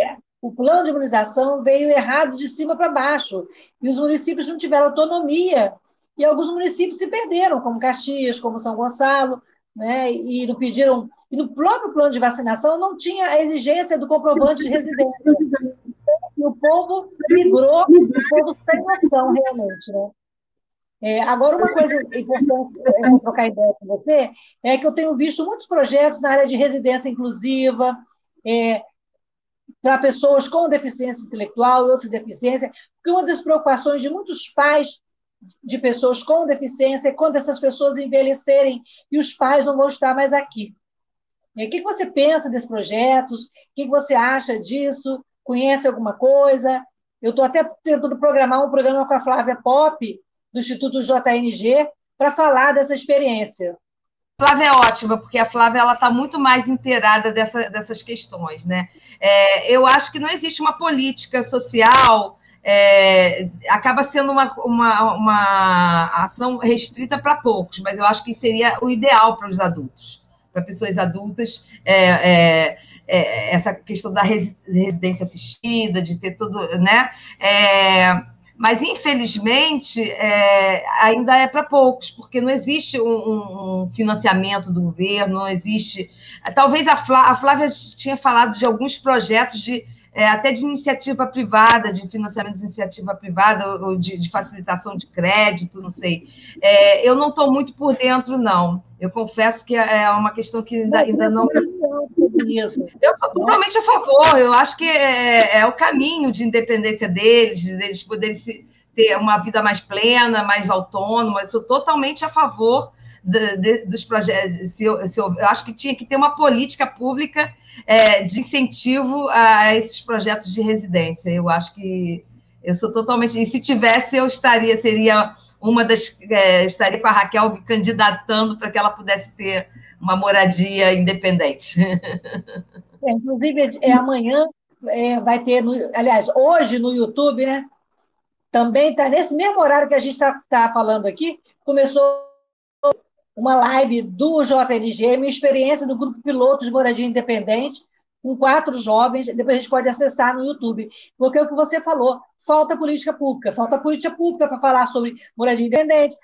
Speaker 1: É, o plano de imunização veio errado de cima para baixo, e os municípios não tiveram autonomia, e alguns municípios se perderam, como Caxias, como São Gonçalo, né? e não pediram. E no próprio plano de vacinação não tinha a exigência do comprovante de residência. E o povo migrou, o povo sem noção, realmente. Né? É, agora, uma coisa importante, eu vou trocar ideia com você, é que eu tenho visto muitos projetos na área de residência inclusiva, é, para pessoas com deficiência intelectual e outras deficiências, porque uma das preocupações de muitos pais de pessoas com deficiência é quando essas pessoas envelhecerem e os pais não vão estar mais aqui. O que você pensa desses projetos? O que você acha disso? Conhece alguma coisa? Eu estou até tentando programar um programa com a Flávia Pop, do Instituto JNG, para falar dessa experiência.
Speaker 2: Flávia é ótima, porque a Flávia ela está muito mais inteirada dessa, dessas questões. Né? É, eu acho que não existe uma política social, é, acaba sendo uma, uma, uma ação restrita para poucos, mas eu acho que seria o ideal para os adultos, para pessoas adultas. É, é, é, essa questão da residência assistida, de ter tudo, né? É, mas, infelizmente, é, ainda é para poucos, porque não existe um, um, financiamento do governo, não existe. Talvez a, Flá, a Flávia tinha falado de alguns projetos de. É, até de iniciativa privada, de financiamento de iniciativa privada, ou de, de facilitação de crédito, não sei. É, eu não estou muito por dentro, não. Eu confesso que é uma questão que ainda, ainda não. Eu sou totalmente a favor, eu acho que é, é o caminho de independência deles, deles poderem se, ter uma vida mais plena, mais autônoma. Eu sou totalmente a favor de, de, dos projetos. Se eu, se eu, eu, acho que tinha que ter uma política pública é, de incentivo a esses projetos de residência. Eu acho que eu sou totalmente. E se tivesse, eu estaria, seria uma das. É, estaria com a Raquel candidatando para que ela pudesse ter uma moradia independente.
Speaker 1: É, inclusive, é, amanhã é, vai ter, no, aliás, hoje no YouTube, né? Também está nesse mesmo horário que a gente está tá falando aqui, começou uma live do JNG, minha experiência do grupo piloto de moradia independente, com quatro jovens, depois a gente pode acessar no YouTube. Porque é o que você falou, falta política pública, falta política pública para falar sobre moradia independente,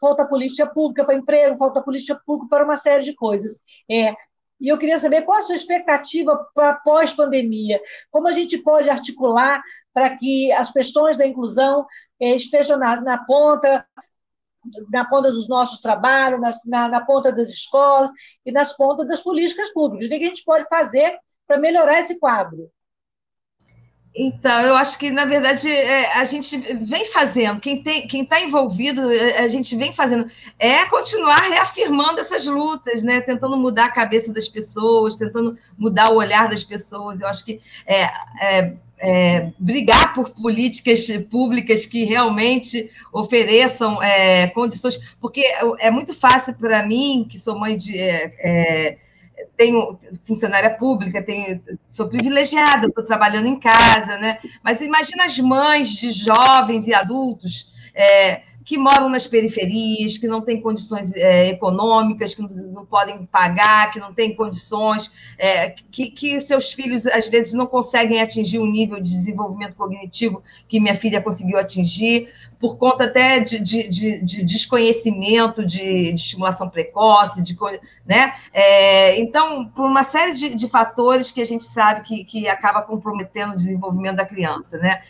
Speaker 1: falta política pública para emprego, falta política pública para uma série de coisas. É, e eu queria saber qual a sua expectativa para pós-pandemia, como a gente pode articular para que as questões da inclusão é, estejam na, na, ponta na ponta dos nossos trabalhos, na, na, ponta das escolas e nas pontas das políticas públicas. O que a gente pode fazer para melhorar esse quadro?
Speaker 2: Então, eu acho que, na verdade, é, a gente vem fazendo, quem está tá envolvido, é, a gente vem fazendo, é continuar reafirmando essas lutas, né? tentando mudar a cabeça das pessoas, tentando mudar o olhar das pessoas. Eu acho que é, é, é brigar por políticas públicas que realmente ofereçam é, condições, porque é muito fácil para mim, que sou mãe de tenho funcionária pública, tenho, sou privilegiada, estou trabalhando em casa, né? Mas imagina as mães de jovens e adultos é, que moram nas periferias, que não têm condições é, econômicas, que não, não, podem pagar, que não têm condições, é, que, que, seus filhos, às vezes, não conseguem atingir o nível de desenvolvimento cognitivo que minha filha conseguiu atingir, por conta até de, de, de, de desconhecimento de, estimulação precoce, de, né? É, então, por uma série de, fatores que a gente sabe que, que acaba comprometendo o desenvolvimento da criança, né?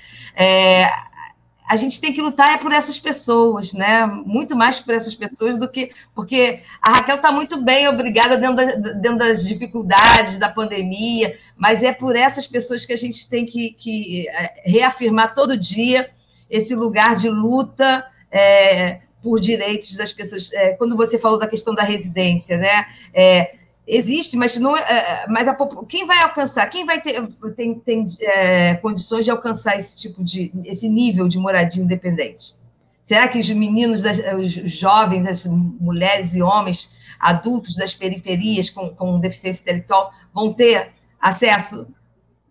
Speaker 2: A gente tem que lutar é por essas pessoas, né? Muito mais por essas pessoas do que. Porque a Raquel está muito bem, obrigada, dentro das, dentro das, dificuldades da pandemia, mas é por essas pessoas que a gente tem que, que é, reafirmar todo dia esse lugar de luta. É, por direitos das pessoas. É, quando você falou da questão da residência, né? É, existe, mas não é, é mas a, quem vai alcançar, quem vai ter tem, tem é, condições de alcançar esse tipo de esse nível de moradia independente? Será que os meninos, os jovens, as mulheres e homens adultos das periferias com, com deficiência intelectual vão ter acesso?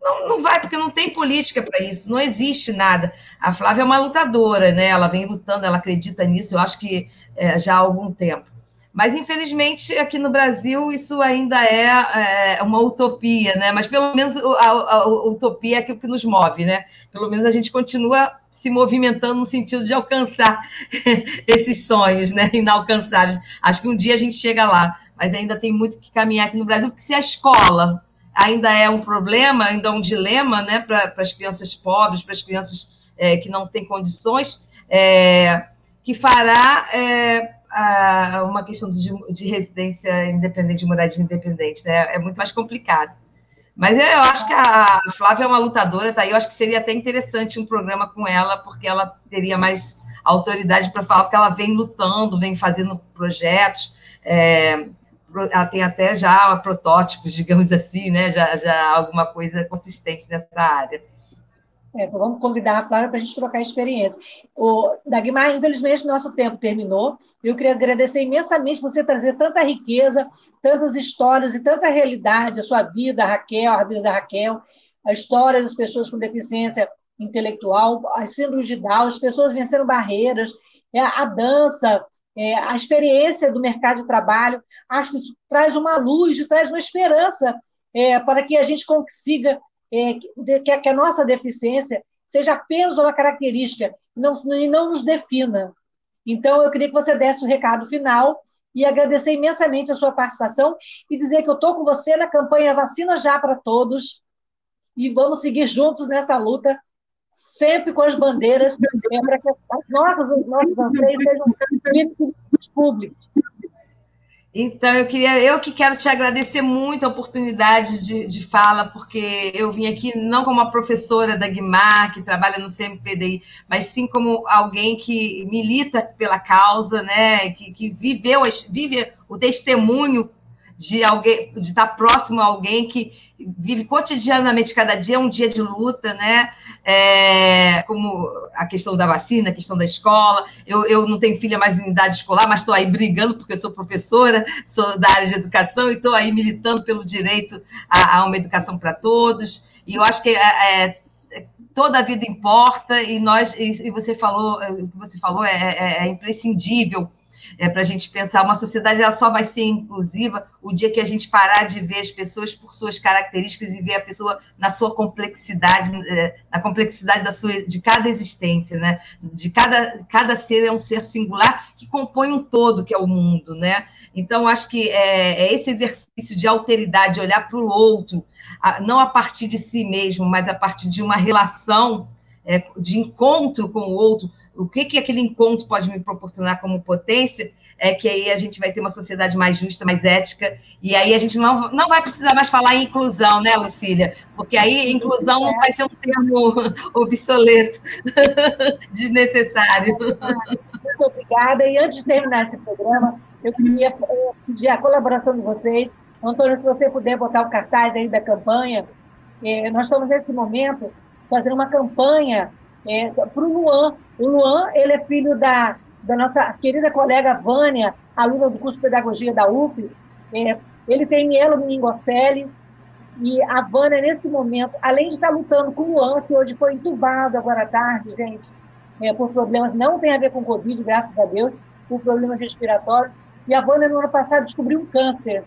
Speaker 2: Não, não vai, porque não tem política para isso, não existe nada. A Flávia é uma lutadora, né? Ela vem lutando, ela acredita nisso, eu acho que é, já há algum tempo. Mas, infelizmente, aqui no Brasil, isso ainda é, é uma utopia, né? Mas, pelo menos, a, a, a, utopia é aquilo que nos move, né? Pelo menos a gente continua se movimentando no sentido de alcançar esses sonhos, né? Inalcançáveis. Acho que um dia a gente chega lá, mas ainda tem muito que caminhar aqui no Brasil, porque se a escola ainda é um problema, ainda é um dilema, né? Para as crianças pobres, para as crianças é, que não têm condições, é, que fará é, uma questão de, de, residência independente, de moradia independente, né? É muito mais complicado. Mas eu acho que a Flávia é uma lutadora, tá? Eu acho que seria até interessante um programa com ela, porque ela teria mais autoridade para falar, porque ela vem lutando, vem fazendo projetos. É, ela tem até já protótipos, digamos assim, né? Já, já alguma coisa consistente nessa área.
Speaker 1: É, vamos convidar a Flávia para a gente trocar experiência. O Dagmar, infelizmente, nosso tempo terminou. Eu queria agradecer imensamente você trazer tanta riqueza, tantas histórias e tanta realidade, a sua vida, a Raquel, a vida da Raquel, a história das pessoas com deficiência intelectual, as síndromes de Down, as pessoas vencendo barreiras, é, a dança, é, a experiência do mercado de trabalho. Acho que isso traz uma luz, traz uma esperança é, para que a gente consiga é, que, que, a nossa deficiência seja apenas uma característica não, e não nos defina. Então, eu queria que você desse o recado final e agradecer imensamente a sua participação e dizer que eu estou com você na campanha Vacina Já para Todos e vamos seguir juntos nessa luta, sempre com as bandeiras, é, para que as nossas, os nossos anseios sejam públicos.
Speaker 2: Então, eu queria, eu que quero te agradecer muito a oportunidade de, de fala, porque eu vim aqui não como uma professora da Guimar, que trabalha no CMPDI, mas sim como alguém que milita pela causa, né? Que, que viveu, vive o testemunho de alguém, de estar próximo a alguém que vive cotidianamente, cada dia é um dia de luta, né? É, como a questão da vacina, a questão da escola. Eu, eu não tenho filha mais em idade escolar, mas estou aí brigando, porque eu sou professora, sou da área de educação, e estou aí militando pelo direito a, a uma educação para todos. E eu acho que é, é, toda a vida importa, e nós, e, e você falou, o que você falou é, é, é imprescindível é, para a gente pensar. Uma sociedade ela só vai ser inclusiva o dia que a gente parar de ver as pessoas por suas características e ver a pessoa na sua complexidade, é, na complexidade da sua, de cada existência, né? De cada, cada ser é um ser singular que compõe um todo, que é o mundo, né? Então, acho que é, é esse exercício de alteridade, olhar para o outro, não a partir de si mesmo, mas a partir de uma relação é, de encontro com o outro, o que, que aquele encontro pode me proporcionar como potência, é que aí a gente vai ter uma sociedade mais justa, mais ética, e aí a gente não, não vai precisar mais falar em inclusão, né, Lucília? Porque aí inclusão não vai ser um termo obsoleto, desnecessário.
Speaker 1: Muito obrigada, e antes de terminar esse programa, eu queria pedir a colaboração de vocês. Antônio, se você puder botar o cartaz aí da campanha, é, nós estamos nesse momento fazendo uma campanha é, para o Luan. O Luan, ele é filho da, da nossa querida colega Vânia, aluna do curso de Pedagogia da UF. É, ele tem mielomeningocele, e a Vânia, nesse momento, além de estar lutando com o Luan, que hoje foi entubado agora à tarde, gente, é, por problemas, não tem a ver com Covid, graças a Deus, por problemas respiratórios, e a Vânia, no ano passado, descobriu um câncer.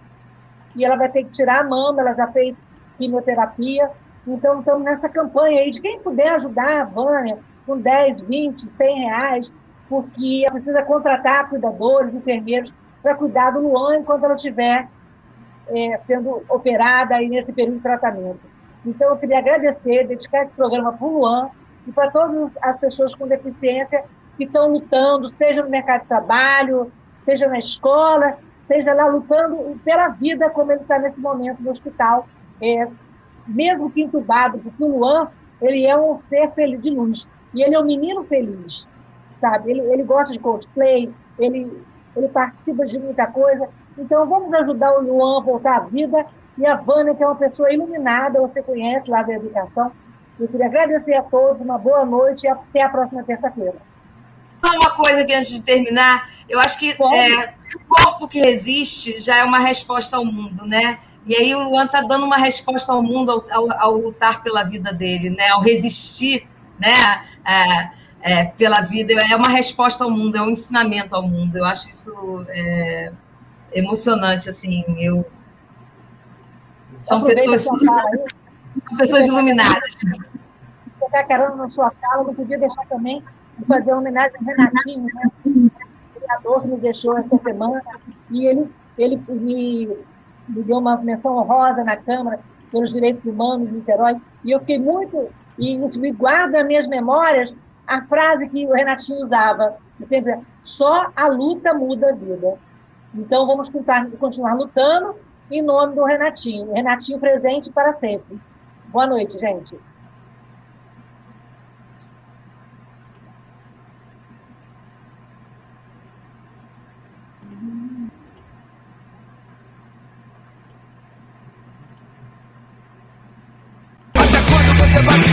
Speaker 1: E ela vai ter que tirar a mama, ela já fez quimioterapia, então, estamos nessa campanha aí de quem puder ajudar a Vânia com 10, 20, 100 reais, porque ela precisa contratar cuidadores, enfermeiros, para cuidar do Luan enquanto ela estiver é, sendo operada aí nesse período de tratamento. Então, eu queria agradecer, dedicar esse programa para o Luan e para todas as pessoas com deficiência que estão lutando, seja no mercado de trabalho, seja na escola, seja lá lutando pela vida, como ele está nesse momento no hospital, é, mesmo que entubado, porque o Luan, ele é um ser feliz de luz. E ele é um menino feliz, sabe? Ele, ele gosta de cosplay, ele, ele participa de muita coisa. Então, vamos ajudar o Luan a voltar à vida. E a Vânia, que é uma pessoa iluminada, você conhece lá da educação. Eu queria agradecer a todos, uma boa noite e até a próxima terça-feira.
Speaker 2: Uma coisa que antes de terminar, eu acho que é, o corpo que resiste já é uma resposta ao mundo, né? E aí o Luan está dando uma resposta ao mundo ao, ao, ao, lutar pela vida dele, né? Ao resistir, né? É, é, pela vida é uma resposta ao mundo, é um ensinamento ao mundo. Eu acho isso é, emocionante, assim. Eu são pessoas são pessoas iluminadas.
Speaker 1: Ficar caramba na sua fala, não podia deixar também fazer uma homenagem ao Renatinho, né? O criador me deixou essa semana e ele ele me me deu uma menção honrosa na Câmara pelos Direitos Humanos de Niterói, e eu fiquei muito, e isso me guarda nas minhas memórias, a frase que o Renatinho usava, sempre, só a luta muda a vida. Então, vamos continuar lutando em nome do Renatinho. Renatinho presente para sempre. Boa noite, gente.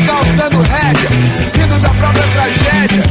Speaker 5: Você vai ficar própria tragédia?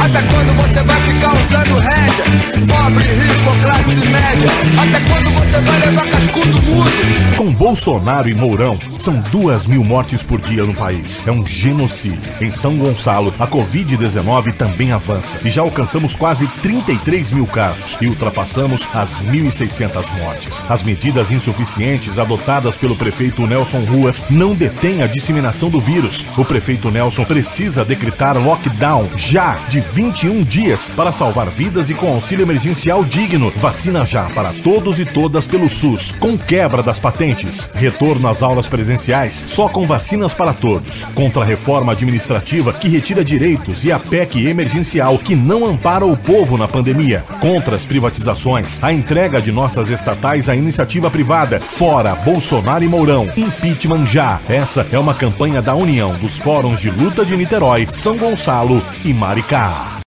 Speaker 5: Até quando você vai ficar usando rédea? Pobre, rico, classe média. Até quando você vai levar cascudo?
Speaker 6: Com Bolsonaro e Mourão, são duas mil mortes por dia no país. É um genocídio. Em São Gonçalo, a Covid-19 também avança e já alcançamos quase 33 mil casos e ultrapassamos as 1.600 mortes. As medidas insuficientes adotadas pelo prefeito Nelson Ruas não detêm a disseminação do vírus. O prefeito Nelson precisa decretar lockdown já de 21 dias para salvar vidas e com auxílio emergencial digno. Vacina já para todos e todas pelo SUS, com quebra das patentes. Retorno às aulas presenciais só com vacinas para todos. Contra a reforma administrativa que retira direitos e a PEC emergencial que não ampara o povo na pandemia. Contra as privatizações, a entrega de nossas estatais à iniciativa privada. Fora Bolsonaro e Mourão. Impeachment já. Essa é uma campanha da união dos fóruns de luta de Niterói, São Gonçalo e Maricá.